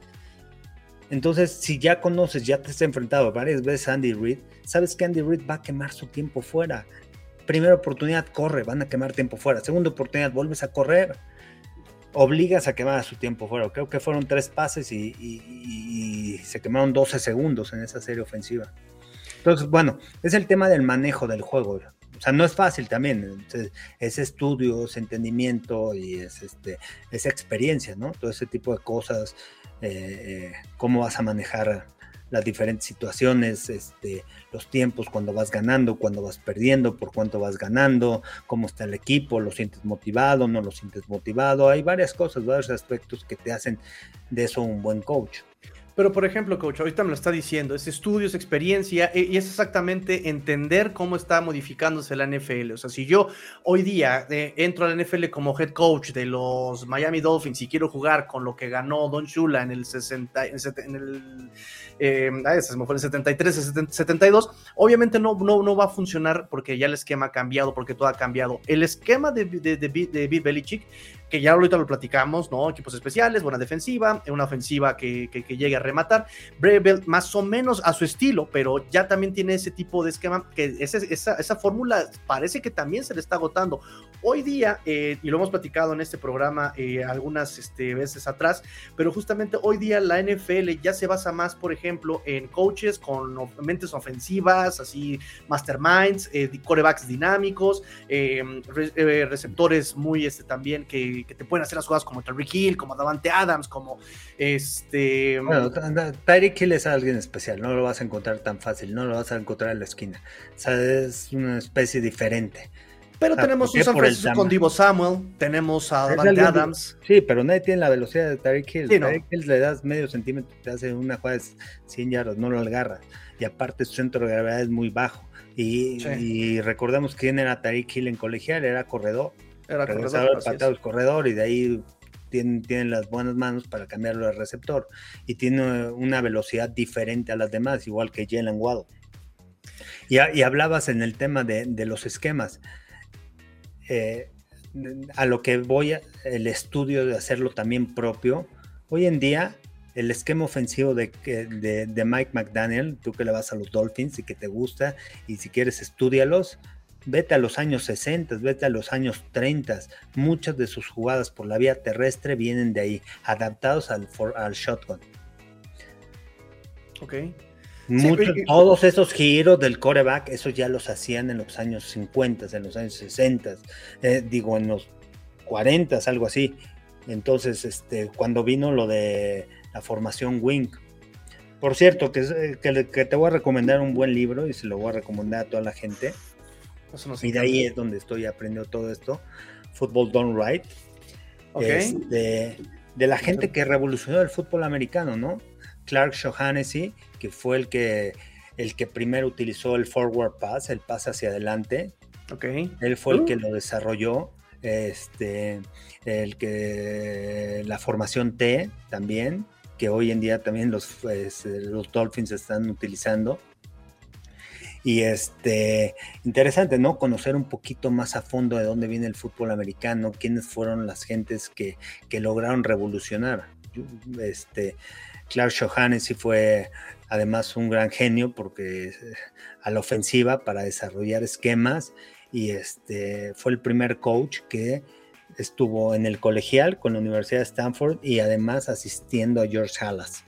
Entonces, si ya conoces, ya te has enfrentado varias veces a Andy Reid, sabes que Andy Reid va a quemar su tiempo fuera. Primera oportunidad, corre, van a quemar tiempo fuera. Segunda oportunidad, vuelves a correr. Obligas a quemar su tiempo fuera. Creo que fueron tres pases y, y se quemaron 12 segundos en esa serie ofensiva. Entonces, bueno, es el tema del manejo del juego. O sea, no es fácil también. es estudio, es entendimiento y es este, esa experiencia, ¿no? Todo ese tipo de cosas, eh, cómo vas a manejar las diferentes situaciones, este, los tiempos, cuando vas ganando, cuando vas perdiendo, por cuánto vas ganando, cómo está el equipo, lo sientes motivado, no lo sientes motivado. Hay varias cosas, varios aspectos que te hacen de eso un buen coach. Pero, por ejemplo, coach, ahorita me lo está diciendo, es estudio, es experiencia e, y es exactamente entender cómo está modificándose la NFL. O sea, si yo hoy día eh, entro a la NFL como head coach de los Miami Dolphins y quiero jugar con lo que ganó Don Shula en el 60, en el, eh, fue el 73, 72, obviamente no, no, no va a funcionar porque ya el esquema ha cambiado, porque todo ha cambiado. El esquema de, de, de, de Bill Belichick que ya ahorita lo platicamos, ¿no? Equipos especiales, buena defensiva, una ofensiva que, que, llegue a rematar. Brevel más o menos a su estilo, pero ya también tiene ese tipo de esquema, que esa, esa fórmula parece que también se le está agotando. Hoy día, eh, y lo hemos platicado en este programa eh, algunas este, veces atrás, pero justamente hoy día la NFL ya se basa más, por ejemplo, en coaches con mentes ofensivas, así masterminds, eh, corebacks dinámicos, receptores muy este, también que que, te pueden hacer las jugadas como Tyreek Hill, como Davante Adams, como este. Bueno, Tyreek Hill es alguien especial, no lo vas a encontrar tan fácil, no lo vas a encontrar en la esquina. O sea, es una especie diferente. Pero tenemos un San Francisco con Divo Samuel, tenemos a Davante Adams. Sí, pero nadie tiene la velocidad de Tyreek Hill. Tyreek Hill le das medio centímetro, te hace una jugada de 100 yardas, no lo agarras. Y aparte su centro de gravedad es muy bajo. Y, y recordemos quién era Tyreek Hill en colegial, era corredor. Era corredor, corredor y de ahí tienen, las buenas manos para cambiarlo de receptor y tiene una velocidad diferente a las demás, igual que Jalen Waddle. Y, y, hablabas en el tema de, los esquemas. Eh, a lo que voy, el estudio de hacerlo también propio. Hoy en día, el esquema ofensivo de, de, de Mike McDaniel, tú que le vas a los Dolphins y que te gusta, y si quieres, estudialos Vete a los años 60, vete a los años 30. Muchas de sus jugadas por la vía terrestre vienen de ahí, adaptados al, al shotgun. Ok. todos esos giros del coreback, esos ya los hacían en los años 50, en los años 60, eh, digo en los 40, algo así. Entonces, este, cuando vino lo de la formación Wing. Por cierto, que, que, te voy a recomendar un buen libro y se lo voy a recomendar a toda la gente y de ahí es donde estoy aprendiendo todo esto. Football Done Right. de, la gente que revolucionó el fútbol americano, ¿no? Clark Shaughnessy, que fue el que, el que primero utilizó el forward pass, el pass hacia adelante. Okay. Él fue el que uh. lo desarrolló. Este, el que la formación T también, que hoy en día también los, pues, los Dolphins están utilizando. Y este, interesante, ¿no? Conocer un poquito más a fondo de dónde viene el fútbol americano, quiénes fueron las gentes que, lograron revolucionar. Este, Clark Johannes fue además un gran genio porque a la ofensiva para desarrollar esquemas y este, fue el primer coach que estuvo en el colegial con la Universidad de Stanford y además asistiendo a George Halas.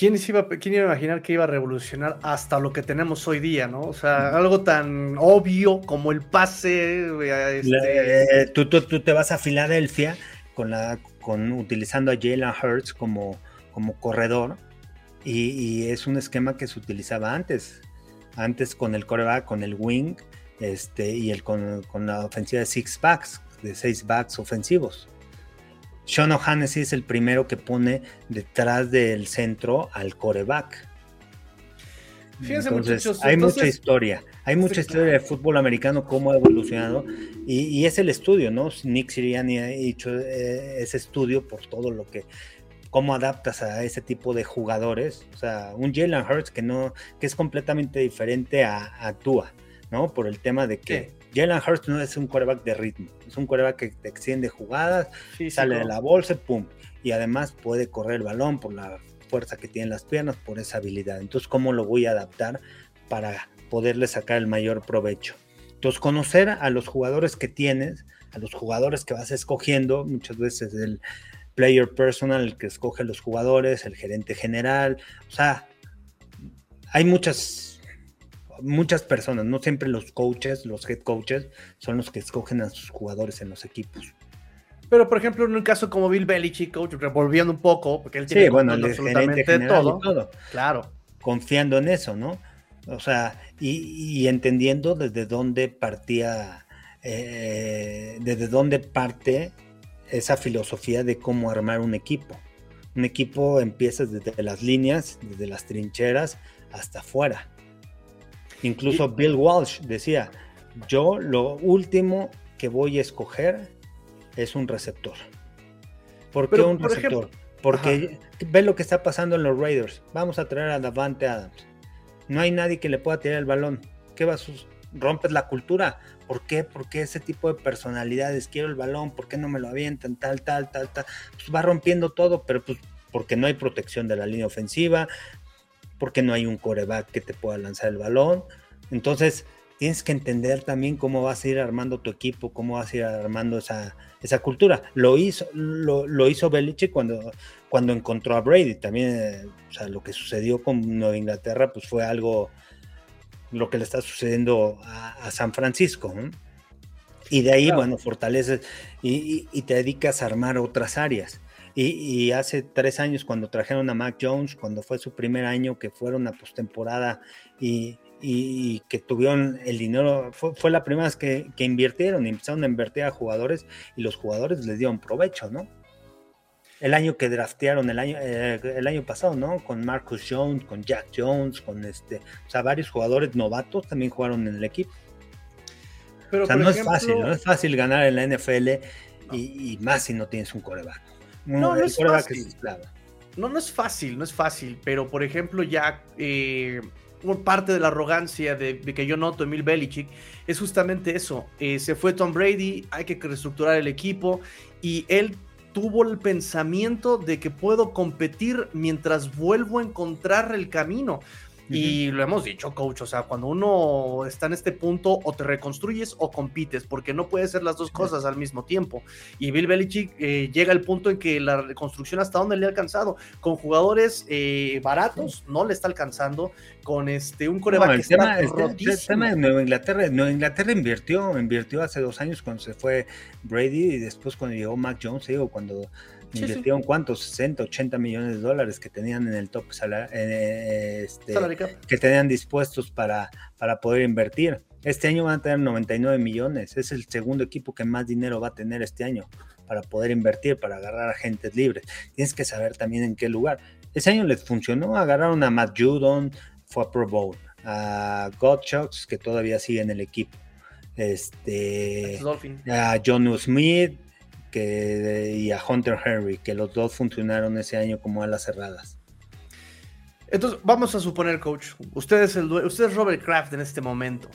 ¿Quién, iba, ¿Quién iba a imaginar que iba a revolucionar hasta lo que tenemos hoy día, no? O sea, algo tan obvio como el pase. Este... Eh, tú, te vas a Filadelfia con la, con, utilizando a Jalen Hurts como, como corredor y, es un esquema que se utilizaba antes. Antes con el coreback, con el wing este, y el, con, con la ofensiva de six backs, de seis backs ofensivos. Sean O'Hannessy es el primero que pone detrás del centro al coreback. Fíjense, muchachos, hay mucha historia, hay mucha historia de fútbol americano, cómo ha evolucionado, y, es el estudio, ¿no? Nick Siriani ha hecho eh, ese estudio por todo lo que, cómo adaptas a ese tipo de jugadores, o sea, un Jalen Hurts que no, que es completamente diferente a, Tua, ¿no? Por el tema de que Jalen Hurts no es un quarterback de ritmo, es un quarterback que te extiende jugadas, sale de la bolsa, pum, y además puede correr el balón por la fuerza que tiene las piernas, por esa habilidad. Entonces, ¿cómo lo voy a adaptar para poderle sacar el mayor provecho? Entonces, conocer a los jugadores que tienes, a los jugadores que vas escogiendo, muchas veces el player personal, el que escoge los jugadores, el gerente general, o sea, hay muchas muchas personas, no siempre los coaches, los head coaches, son los que escogen a sus jugadores en los equipos. Pero, por ejemplo, en un caso como Bill Belichick, coach, revolviendo un poco, porque él tiene sí, bueno, absolutamente todo, todo. Claro. Confiando en eso, ¿no? O sea, y, entendiendo desde dónde partía, eh, desde dónde parte esa filosofía de cómo armar un equipo. Un equipo empieza desde las líneas, desde las trincheras hasta afuera. Incluso Bill Walsh decía, yo lo último que voy a escoger es un receptor. ¿Por qué un receptor? Porque ve lo que está pasando en los Raiders. Vamos a traer a Davante Adams. No hay nadie que le pueda tirar el balón. ¿Qué va a rompes la cultura. ¿Por qué? Porque ese tipo de personalidades, quiero el balón, ¿por qué no me lo avientan? Tal, tal, tal, tal. Pues va rompiendo todo, pero pues porque no hay protección de la línea ofensiva, porque no hay un coreback que te pueda lanzar el balón. Entonces, tienes que entender también cómo vas a ir armando tu equipo, cómo vas a ir armando esa, esa cultura. Lo hizo, lo, hizo Belichick cuando, cuando encontró a Brady. También, eh, o sea, lo que sucedió con Nueva Inglaterra, pues fue algo, lo que le está sucediendo a, San Francisco. Y de ahí, bueno, fortaleces y, te dedicas a armar otras áreas. Y, y, hace tres años cuando trajeron a Mac Jones, cuando fue su primer año que fueron a postemporada y, y, que tuvieron el dinero, fue, la primera vez que, que, invirtieron, empezaron a invertir a jugadores y los jugadores les dieron provecho, ¿no? El año que draftearon, el año, eh, el año pasado, ¿no? Con Marcus Jones, con Jack Jones, con este, o sea, varios jugadores novatos también jugaron en el equipo. Pero, o sea, no es fácil, no es fácil ganar en la NFL y, más si no tienes un coreback. No, no, es fácil. no, no es fácil, no es fácil, pero por ejemplo ya eh, parte de la arrogancia de, que yo noto Emil Belichick es justamente eso. Eh, se fue Tom Brady, hay que reestructurar el equipo y él tuvo el pensamiento de que puedo competir mientras vuelvo a encontrar el camino. Y lo hemos dicho, coach, o sea, cuando uno está en este punto, o te reconstruyes o compites, porque no puede ser las dos cosas al mismo tiempo. Y Bill Belichick eh, llega al punto en que la reconstrucción hasta dónde le ha alcanzado. Con jugadores eh, baratos, no le está alcanzando. Con este un coreback el, tema, de Nueva Inglaterra, Nueva Inglaterra invirtió, invirtió hace dos años cuando se fue Brady y después cuando llegó Mac Jones, digo, cuando invirtieron cuántos, 60, 80 millones de dólares que tenían en el top eh, este, que tenían dispuestos para, para poder invertir. Este año van a tener 99 millones, es el segundo equipo que más dinero va a tener este año para poder invertir, para agarrar a agentes libres. Tienes que saber también en qué lugar. Ese año les funcionó, agarraron a Matt Judon, fue a Pro Bowl, a Gottschalks, que todavía sigue en el equipo, este, a John Smith, que, y a Hunter Henry, que los dos funcionaron ese año como alas cerradas. Entonces, vamos a suponer, coach, usted es, el, usted es Robert Kraft en este momento.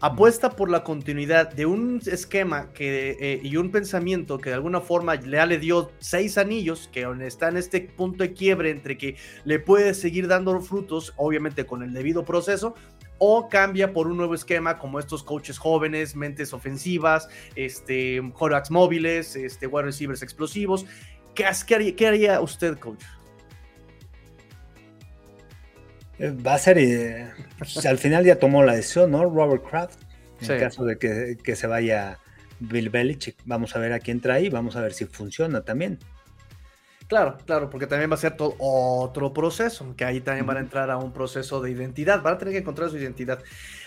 Apuesta por la continuidad de un esquema que, eh, y un pensamiento que de alguna forma le, le dio seis anillos, que está en este punto de quiebre entre que le puede seguir dando frutos, obviamente con el debido proceso, o cambia por un nuevo esquema como estos coaches jóvenes, mentes ofensivas, este, móviles, este, wide receivers explosivos. ¿Qué, haría, qué haría usted, coach? Va a ser, eh, pues, al final ya tomó la decisión, ¿no? Robert Kraft, en caso de que, que, se vaya Bill Belichick. Vamos a ver a quién trae y vamos a ver si funciona también. Claro, claro, porque también va a ser todo otro proceso, que ahí también van a entrar a un proceso de identidad, van a tener que encontrar su identidad.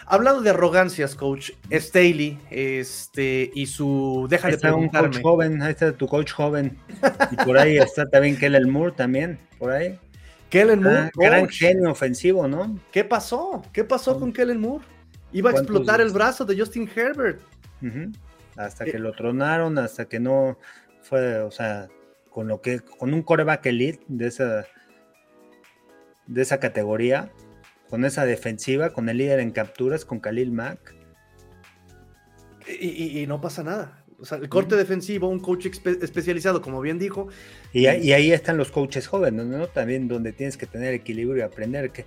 Hablando de arrogancias, coach, Staley, este, y su, deja de preguntarme. Un coach joven, ahí está tu coach joven, y por ahí está también Kellen Moore, también, por ahí. Kellen Moore, ah, gran genio ofensivo, ¿no? ¿Qué pasó? ¿Qué pasó con Kellen Moore? Iba a explotar el brazo de Justin Herbert. Hasta que lo tronaron, hasta que no fue, o sea, con lo que con un coreback elite de esa de esa categoría, con esa defensiva, con el líder en capturas, con Khalil Mack. Y, no pasa nada. O sea, el corte defensivo, un coach especializado, como bien dijo. Y, y, ahí están los coaches jóvenes, ¿no? También donde tienes que tener equilibrio y aprender que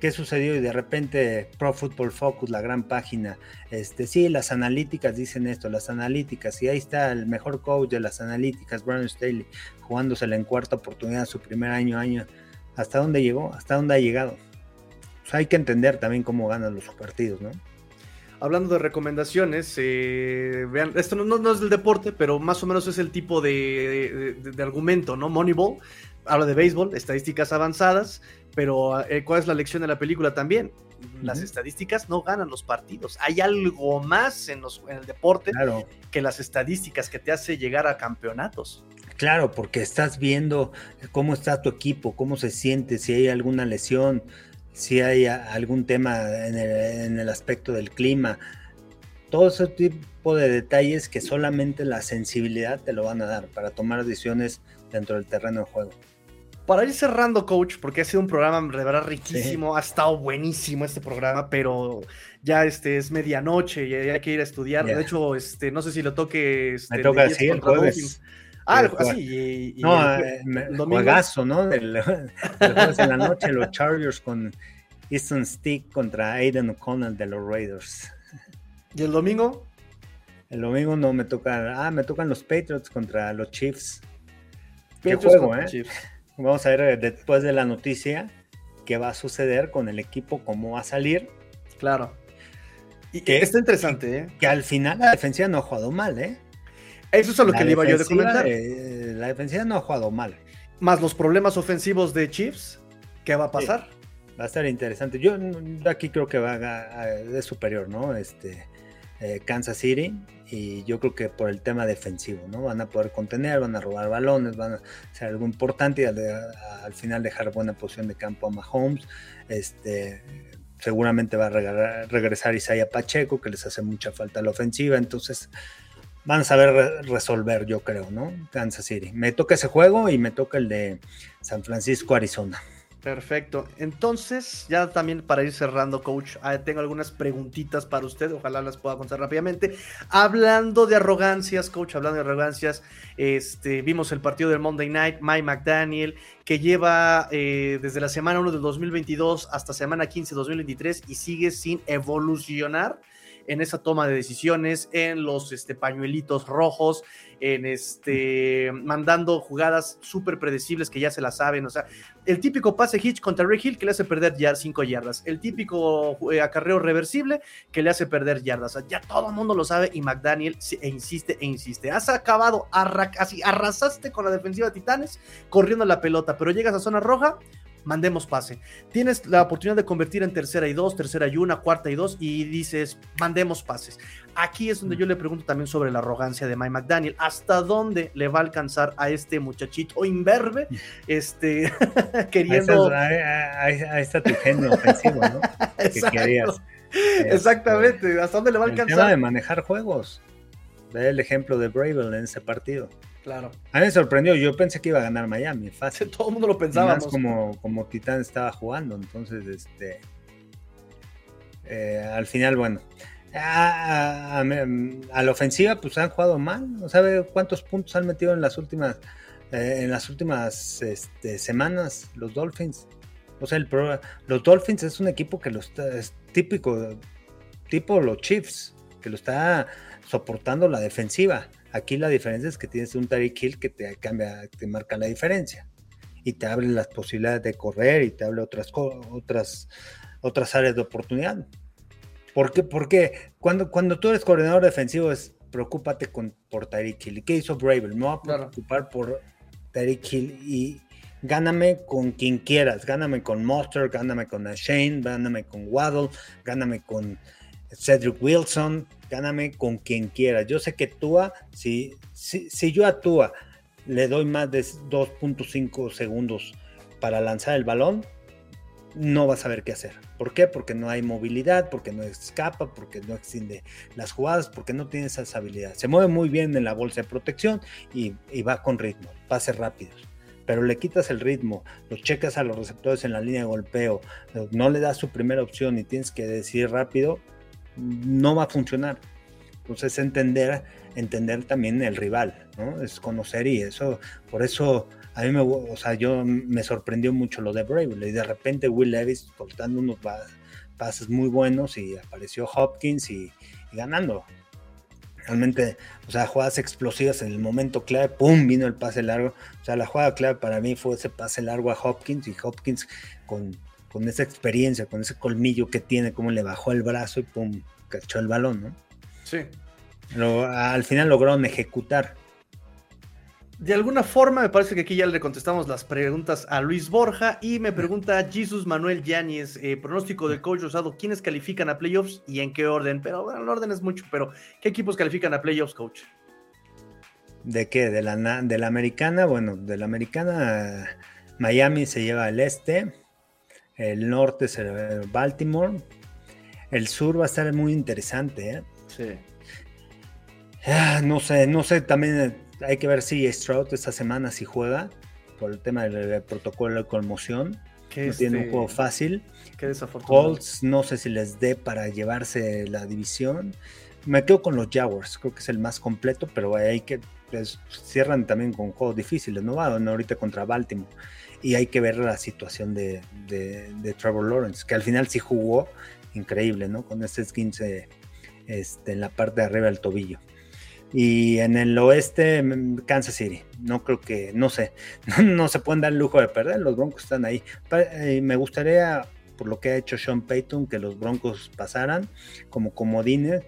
qué sucedió y de repente Pro Football Focus, la gran página, este, sí, las analíticas dicen esto, las analíticas, y ahí está el mejor coach de las analíticas, Brandon Staley, jugándosela en cuarta oportunidad su primer año, año. ¿Hasta dónde llegó? ¿Hasta dónde ha llegado? hay que entender también cómo ganan los partidos, ¿no? Hablando de recomendaciones, eh, vean, esto no, es del deporte, pero más o menos es el tipo de, argumento, ¿no? Moneyball habla de béisbol, estadísticas avanzadas, pero eh, ¿cuál es la lección de la película también? Las estadísticas no ganan los partidos. Hay algo más en, los, en el deporte que las estadísticas que te hace llegar a campeonatos. Claro, porque estás viendo cómo está tu equipo, cómo se siente, si hay alguna lesión, si hay algún tema en el, aspecto del clima, todo ese tipo de detalles que solamente la sensibilidad te lo van a dar para tomar decisiones dentro del terreno de juego. Para ir cerrando, coach, porque ha sido un programa de verdad riquísimo, ha estado buenísimo este programa, pero ya este es medianoche y hay que ir a estudiar. De hecho, este, no sé si lo toque. Este, Me toca así el jueves. Ah, así. Y, no, el, eh, juegazo, ¿no? Del, en la noche, los Chargers con Easton Stick contra Aiden O'Connell de los Raiders. ¿Y el domingo? El domingo no me toca. Ah, me tocan los Patriots contra los Chiefs. Qué juego, ¿eh? Vamos a ver eh, después de la noticia qué va a suceder con el equipo, cómo va a salir. Claro. Y que, está interesante, ¿eh? Que al final la defensiva no ha jugado mal, ¿eh? Eso es lo que le iba yo a comentar. la defensiva no ha jugado mal. Más los problemas ofensivos de Chiefs, ¿qué va a pasar? Va a estar interesante. Yo aquí creo que va a, de superior, ¿no? Este eh, Kansas City y yo creo que por el tema defensivo, ¿no? Van a poder contener, van a robar balones, van a ser algo importante y al, final dejar buena posición de campo a Mahomes. Este, seguramente va a regresar Isaiah Pacheco, que les hace mucha falta la ofensiva, entonces van a saber resolver, yo creo, ¿no? Kansas City. Me toca ese juego y me toca el de San Francisco, Arizona. Perfecto. Entonces, ya también para ir cerrando, coach, ah, tengo algunas preguntitas para usted, ojalá las pueda contar rápidamente. Hablando de arrogancias, coach, hablando de arrogancias, este, vimos el partido del Monday Night, Mike McDaniel, que lleva eh, desde la semana 1 del 2022 hasta semana 15 de 2023 y sigue sin evolucionar en esa toma de decisiones, en los este, pañuelitos rojos, en este, mandando jugadas súper predecibles que ya se la saben. O sea, el típico pase hitch contra Ray Hill que le hace perder ya 5 yardas. El típico eh, acarreo reversible que le hace perder yardas. O sea, ya todo el mundo lo sabe y McDaniel e insiste e insiste. Has acabado, así arrasaste con la defensiva de Titanes corriendo la pelota, pero llegas a zona roja, mandemos pase. Tienes la oportunidad de convertir en tercera y dos, tercera y una, cuarta y dos, y dices, mandemos pases. Aquí es donde yo le pregunto también sobre la arrogancia de Mike McDaniel. ¿Hasta dónde le va a alcanzar a este muchachito imberbe? Este, queriendo. Ahí está, tu genio ofensivo, ¿no? Exactamente. ¿Hasta dónde le va a alcanzar? El tema de manejar juegos. Ve el ejemplo de Bravel en ese partido. Claro. A mí me sorprendió, yo pensé que iba a ganar Miami, fácil. Todo el mundo lo pensaba. Más como, como Titán estaba jugando, entonces, este. Eh, al final, bueno. A, la ofensiva, pues han jugado mal. ¿No sabe cuántos puntos han metido en las últimas, eh, en las últimas este, semanas los Dolphins? O sea, el los Dolphins es un equipo que lo está, es típico, tipo los Chiefs, que lo está soportando la defensiva. Aquí la diferencia es que tienes un Tariq Hill que te cambia, te marca la diferencia y te abre las posibilidades de correr y te abre otras otras otras áreas de oportunidad. ¿Por qué? Porque cuando, cuando tú eres coordinador defensivo es preocúpate con, por Tyreek Hill. ¿Y qué hizo Bravel? Me voy a preocupar por Tyreek Hill y gáname con quien quieras. Gáname con Monster, gáname con Shane, gáname con Waddle, gáname con Cedric Wilson, gáname con quien quiera. Yo sé que Tua, si, si, yo a le doy más de 2.5 segundos para lanzar el balón, no va a saber qué hacer. ¿Por qué? Porque no hay movilidad, porque no escapa, porque no extiende las jugadas, porque no tiene esas habilidades. Se mueve muy bien en la bolsa de protección y, va con ritmo, pases rápidos. Pero le quitas el ritmo, lo checas a los receptores en la línea de golpeo, no le das su primera opción y tienes que decidir rápido, no va a funcionar. Entonces entender, entender también el rival, ¿no? Es conocer y eso, por eso a mí me, o sea, yo me sorprendió mucho lo de Brave y de repente Will Levis cortando unos pases muy buenos y apareció Hopkins y, ganando. Realmente, o sea, jugadas explosivas en el momento clave, ¡pum! vino el pase largo. O sea, la jugada clave para mí fue ese pase largo a Hopkins y Hopkins con con esa experiencia, con ese colmillo que tiene, cómo le bajó el brazo y pum, cachó el balón, ¿no? Sí. al final lograron ejecutar. De alguna forma, me parece que aquí ya le contestamos las preguntas a Luis Borja y me pregunta Jesús Manuel Yáñez, eh, pronóstico del coach Rosado, ¿quiénes califican a playoffs y en qué orden? Pero bueno, el orden es mucho, pero ¿qué equipos califican a playoffs, coach? ¿De qué? ¿De la, de la americana? Bueno, de la americana Miami se lleva al este, el norte será Baltimore, el sur va a estar muy interesante, ¿eh? Sí. Ah, no sé, no sé, también hay que ver si Stroud esta semana si juega por el tema del protocolo de conmoción. No tiene un este juego fácil. Qué desafortunado. Colts no sé si les dé para llevarse la división. Me quedo con los Jaguars, creo que es el más completo, pero hay que pues, cierran también con juegos difíciles, ¿no? Van ahorita contra Baltimore. Y hay que ver la situación de, de, Trevor Lawrence, que al final sí jugó increíble, ¿no? Con este 15 este, en la parte de arriba del tobillo. Y en el oeste, mm, Kansas City. No creo que, no sé, no, se pueden dar el lujo de perder. Los Broncos están ahí. Eh, me gustaría, por lo que ha hecho Sean Payton, que los Broncos pasaran como comodines.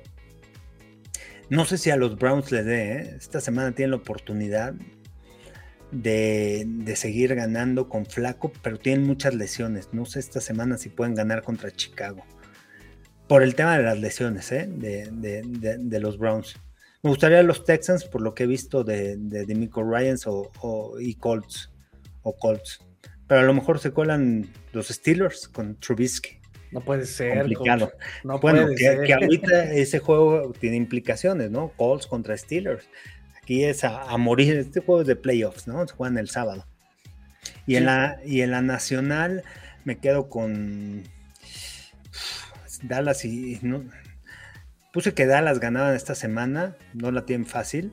No sé si a los Browns le dé. ¿eh? Esta semana tienen la oportunidad de, de, seguir ganando con Flaco, pero tienen muchas lesiones. No sé esta semana si pueden ganar contra Chicago. Por el tema de las lesiones ¿eh? de, de los Browns. Me gustaría los Texans por lo que he visto de, de, Ryans o, y Colts o Colts. Pero a lo mejor se colan los Steelers con Trubisky. No puede ser. Complicado. No bueno, puede que, ser. que ahorita ese juego tiene implicaciones, ¿no? Colts contra Steelers. Aquí es a, morir. Este juego es de playoffs, ¿no? Se juegan el sábado. Y, en la, y en la nacional me quedo con Dallas y no, Puse que Dallas ganaban esta semana, no la tienen fácil,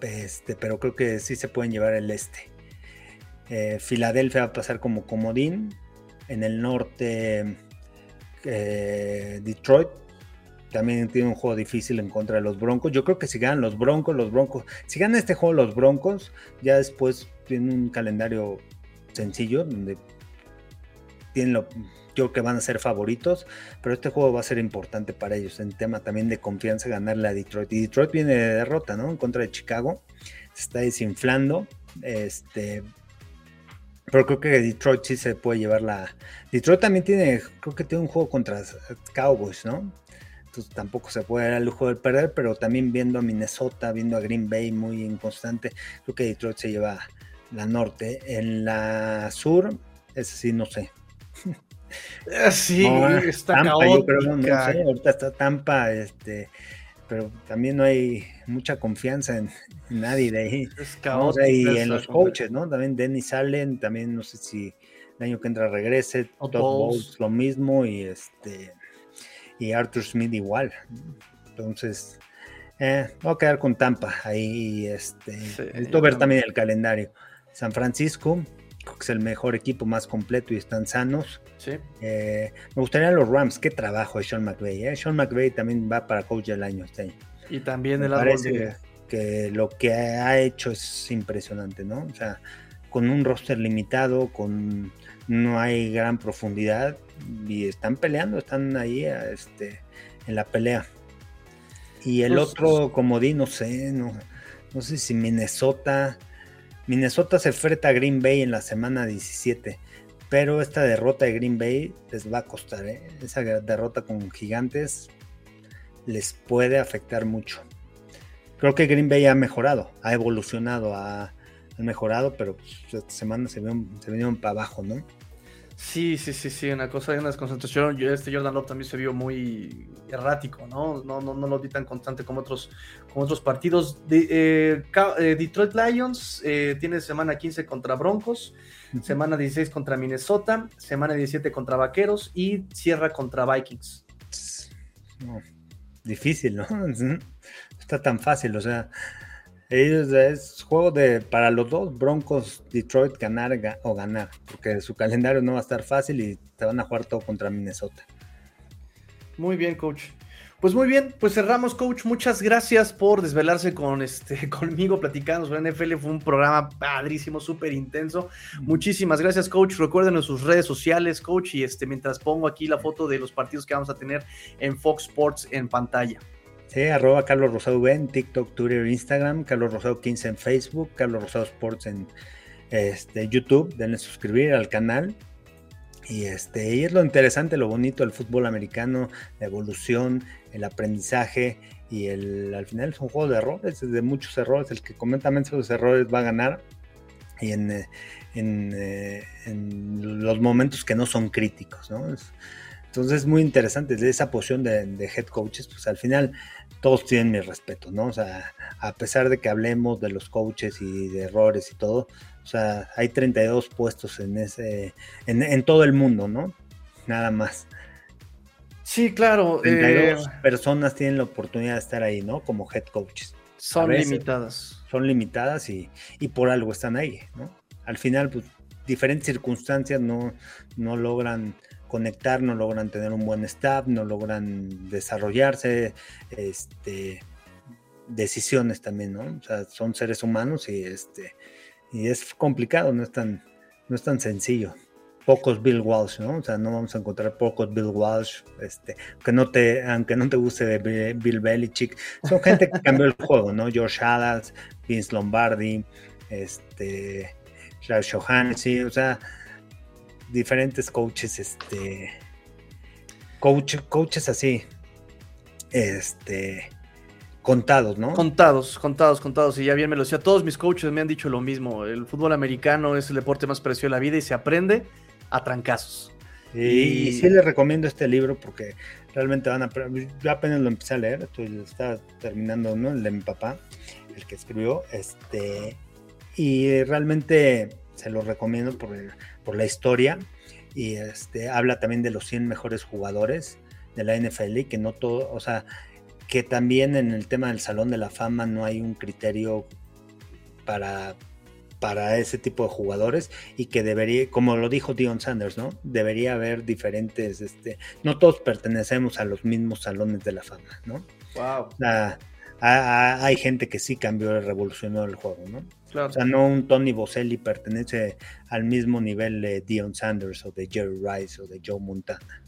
este, pero creo que sí se pueden llevar el este. Eh, Filadelfia va a pasar como comodín. En el norte, eh, Detroit también tiene un juego difícil en contra de los Broncos. Yo creo que si ganan los Broncos, los Broncos, si ganan este juego los Broncos, ya después tienen un calendario sencillo donde tienen lo, yo creo que van a ser favoritos, pero este juego va a ser importante para ellos en tema también de confianza ganarle a Detroit. Y Detroit viene de derrota, ¿no? En contra de Chicago, se está desinflando, este, pero creo que Detroit sí se puede llevar la. Detroit también tiene, creo que tiene un juego contra Cowboys, ¿no? Entonces tampoco se puede dar el lujo de perder, pero también viendo a Minnesota, viendo a Green Bay muy inconstante, creo que Detroit se lleva la norte. En la sur, es sí, no sé. Ah, sí, está Tampa, ahorita está Tampa, este, pero también no hay mucha confianza en, nadie de ahí. y en los coaches, ¿no? También Dennis Allen, también no sé si el año que entra regrese, Todd Bowles lo mismo, y este y Arthur Smith igual. Entonces, eh, voy a quedar con Tampa ahí, este, necesito ver también el calendario. San Francisco, que es el mejor equipo, más completo y están sanos. Sí. Eh, me gustaría los Rams, qué trabajo de Sean McVay. ¿eh? Sean McVay también va para coach del año este año. Y también el parece que lo que ha hecho es impresionante, ¿no? O sea, con un roster limitado, con no hay gran profundidad y están peleando, están ahí este, en la pelea. Y el pues, otro comodín, no sé, no, no sé si Minnesota Minnesota se enfrenta a Green Bay en la semana 17, pero esta derrota de Green Bay les va a costar. ¿eh? Esa derrota con gigantes les puede afectar mucho. Creo que Green Bay ha mejorado, ha evolucionado, ha, mejorado, pero pues, esta semana se, se vinieron para abajo, ¿no? Sí, sí, sí, sí, una cosa, una desconcentración. Este Jordan Love también se vio muy errático, ¿no? No, no, no lo vi tan constante como otros, como otros partidos. De, eh, eh, Detroit Lions eh, tiene semana 15 contra Broncos, semana 16 contra Minnesota, semana 17 contra Vaqueros y cierra contra Vikings. difícil, ¿no? Está tan fácil, o sea, es juego de para los dos Broncos Detroit ganar o ganar, porque su calendario no va a estar fácil y te van a jugar todo contra Minnesota. Muy bien, coach. Pues muy bien, pues cerramos, coach. Muchas gracias por desvelarse con este conmigo platicando sobre NFL. Fue un programa padrísimo, súper intenso. Muchísimas gracias, coach. Recuerden en sus redes sociales, coach, y este mientras pongo aquí la foto de los partidos que vamos a tener en Fox Sports en pantalla. Sí, arroba Carlos Rosado V en TikTok, Twitter, Instagram, Carlos Rosado 15 en Facebook, Carlos Rosado Sports en este, YouTube. Denle suscribir al canal y, este, y es lo interesante, lo bonito del fútbol americano, la evolución, el aprendizaje y el, al final es un juego de errores, de muchos errores. El que cometa menos esos errores va a ganar y en, eh, eh, en, los momentos que no son críticos. ¿no? Entonces es muy interesante de esa posición de, de, head coaches, pues al final todos tienen mi respeto, ¿no? O sea, a pesar de que hablemos de los coaches y de errores y todo, o sea, hay 32 puestos en ese, en, todo el mundo, ¿no? Nada más. Sí, claro. 32 eh, personas tienen la oportunidad de estar ahí, ¿no? Como head coaches. Son limitadas. Son limitadas y, por algo están ahí, ¿no? Al final, pues, diferentes circunstancias no, no logran conectar, no logran tener un buen staff, no logran desarrollarse, este, decisiones también, ¿no? O sea, son seres humanos y este, y es complicado, no es tan, no es tan sencillo. Pocos Bill Walsh, ¿no? O sea, no vamos a encontrar pocos Bill Walsh, este, que no te, aunque no te guste de Bill Belichick, son gente que cambió el juego, ¿no? George Adams, Vince Lombardi, este, Johansson, o sea, diferentes coaches, este, coach, coaches así, este, Contados, ¿no? Contados, contados, contados. Y ya bien me lo decía. Todos mis coaches me han dicho lo mismo. El fútbol americano es el deporte más precioso de la vida y se aprende a trancazos. Y, sí les recomiendo este libro porque realmente van a... Yo apenas lo empecé a leer, estoy, está terminando ¿no? el de mi papá, el que escribió, este, y realmente se lo recomiendo por, por la historia y este, habla también de los 100 mejores jugadores de la NFL y que no todo, o sea, que también en el tema del Salón de la Fama no hay un criterio para, para ese tipo de jugadores y que debería, como lo dijo Dion Sanders, ¿no? Debería haber diferentes, este, no todos pertenecemos a los mismos salones de la fama, ¿no? Wow. Hay gente que sí cambió revolucionó el juego, ¿no? O sea, no un Tony Boselli pertenece al mismo nivel de Dion Sanders o de Jerry Rice o de Joe Montana.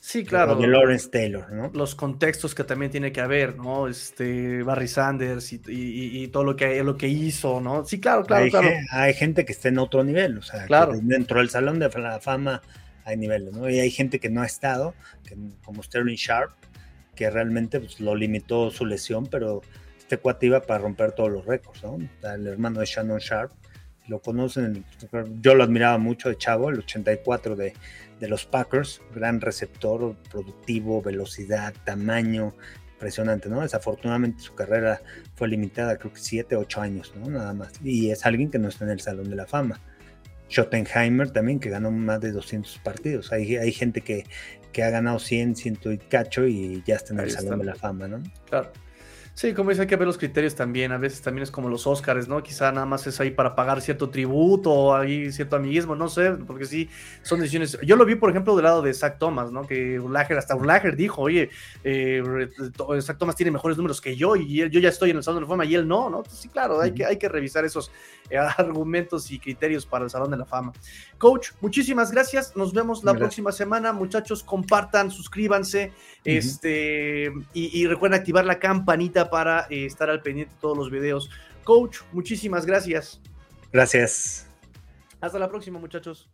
Sí, claro. De Lawrence Taylor, ¿no? Los contextos que también tiene que haber, ¿no? Este, Barry Sanders y, todo lo que, lo que hizo, ¿no? Sí, claro, claro, hay, claro. hay gente que está en otro nivel, o sea, claro. dentro del Salón de la Fama hay niveles, ¿no? Y hay gente que no ha estado, como Sterling Sharp, que realmente pues, lo limitó su lesión, pero este cuate iba para romper todos los récords, ¿no? El hermano de Shannon Sharp, lo conocen, yo lo admiraba mucho de chavo, el 84 de de los Packers, gran receptor, productivo, velocidad, tamaño, impresionante, ¿no? Desafortunadamente su carrera fue limitada, creo que 7, 8 años, ¿no? Nada más. Y es alguien que no está en el Salón de la Fama. Schottenheimer también, que ganó más de 200 partidos. Hay, hay gente que, que ha ganado 100, 100 y cacho y ya está en el Salón de la Fama, ¿no? Claro. Sí, como dice, hay que ver los criterios también. A veces también es como los Oscars, ¿no? Quizá nada más es ahí para pagar cierto tributo o ahí cierto amiguismo, no sé, porque sí, son decisiones. Yo lo vi, por ejemplo, del lado de Zach Thomas, ¿no? Que Urlacher, hasta Urlacher dijo, oye, eh, Zach Thomas tiene mejores números que yo y yo ya estoy en el Salón de la Fama y él no, ¿no? sí, claro, hay, que, hay que revisar esos eh, argumentos y criterios para el Salón de la Fama. Coach, muchísimas gracias. Nos vemos la próxima semana. Muchachos, compartan, suscríbanse este, y recuerden activar la campanita para eh, estar al pendiente de todos los videos. Coach, muchísimas gracias. Gracias. Hasta la próxima, muchachos.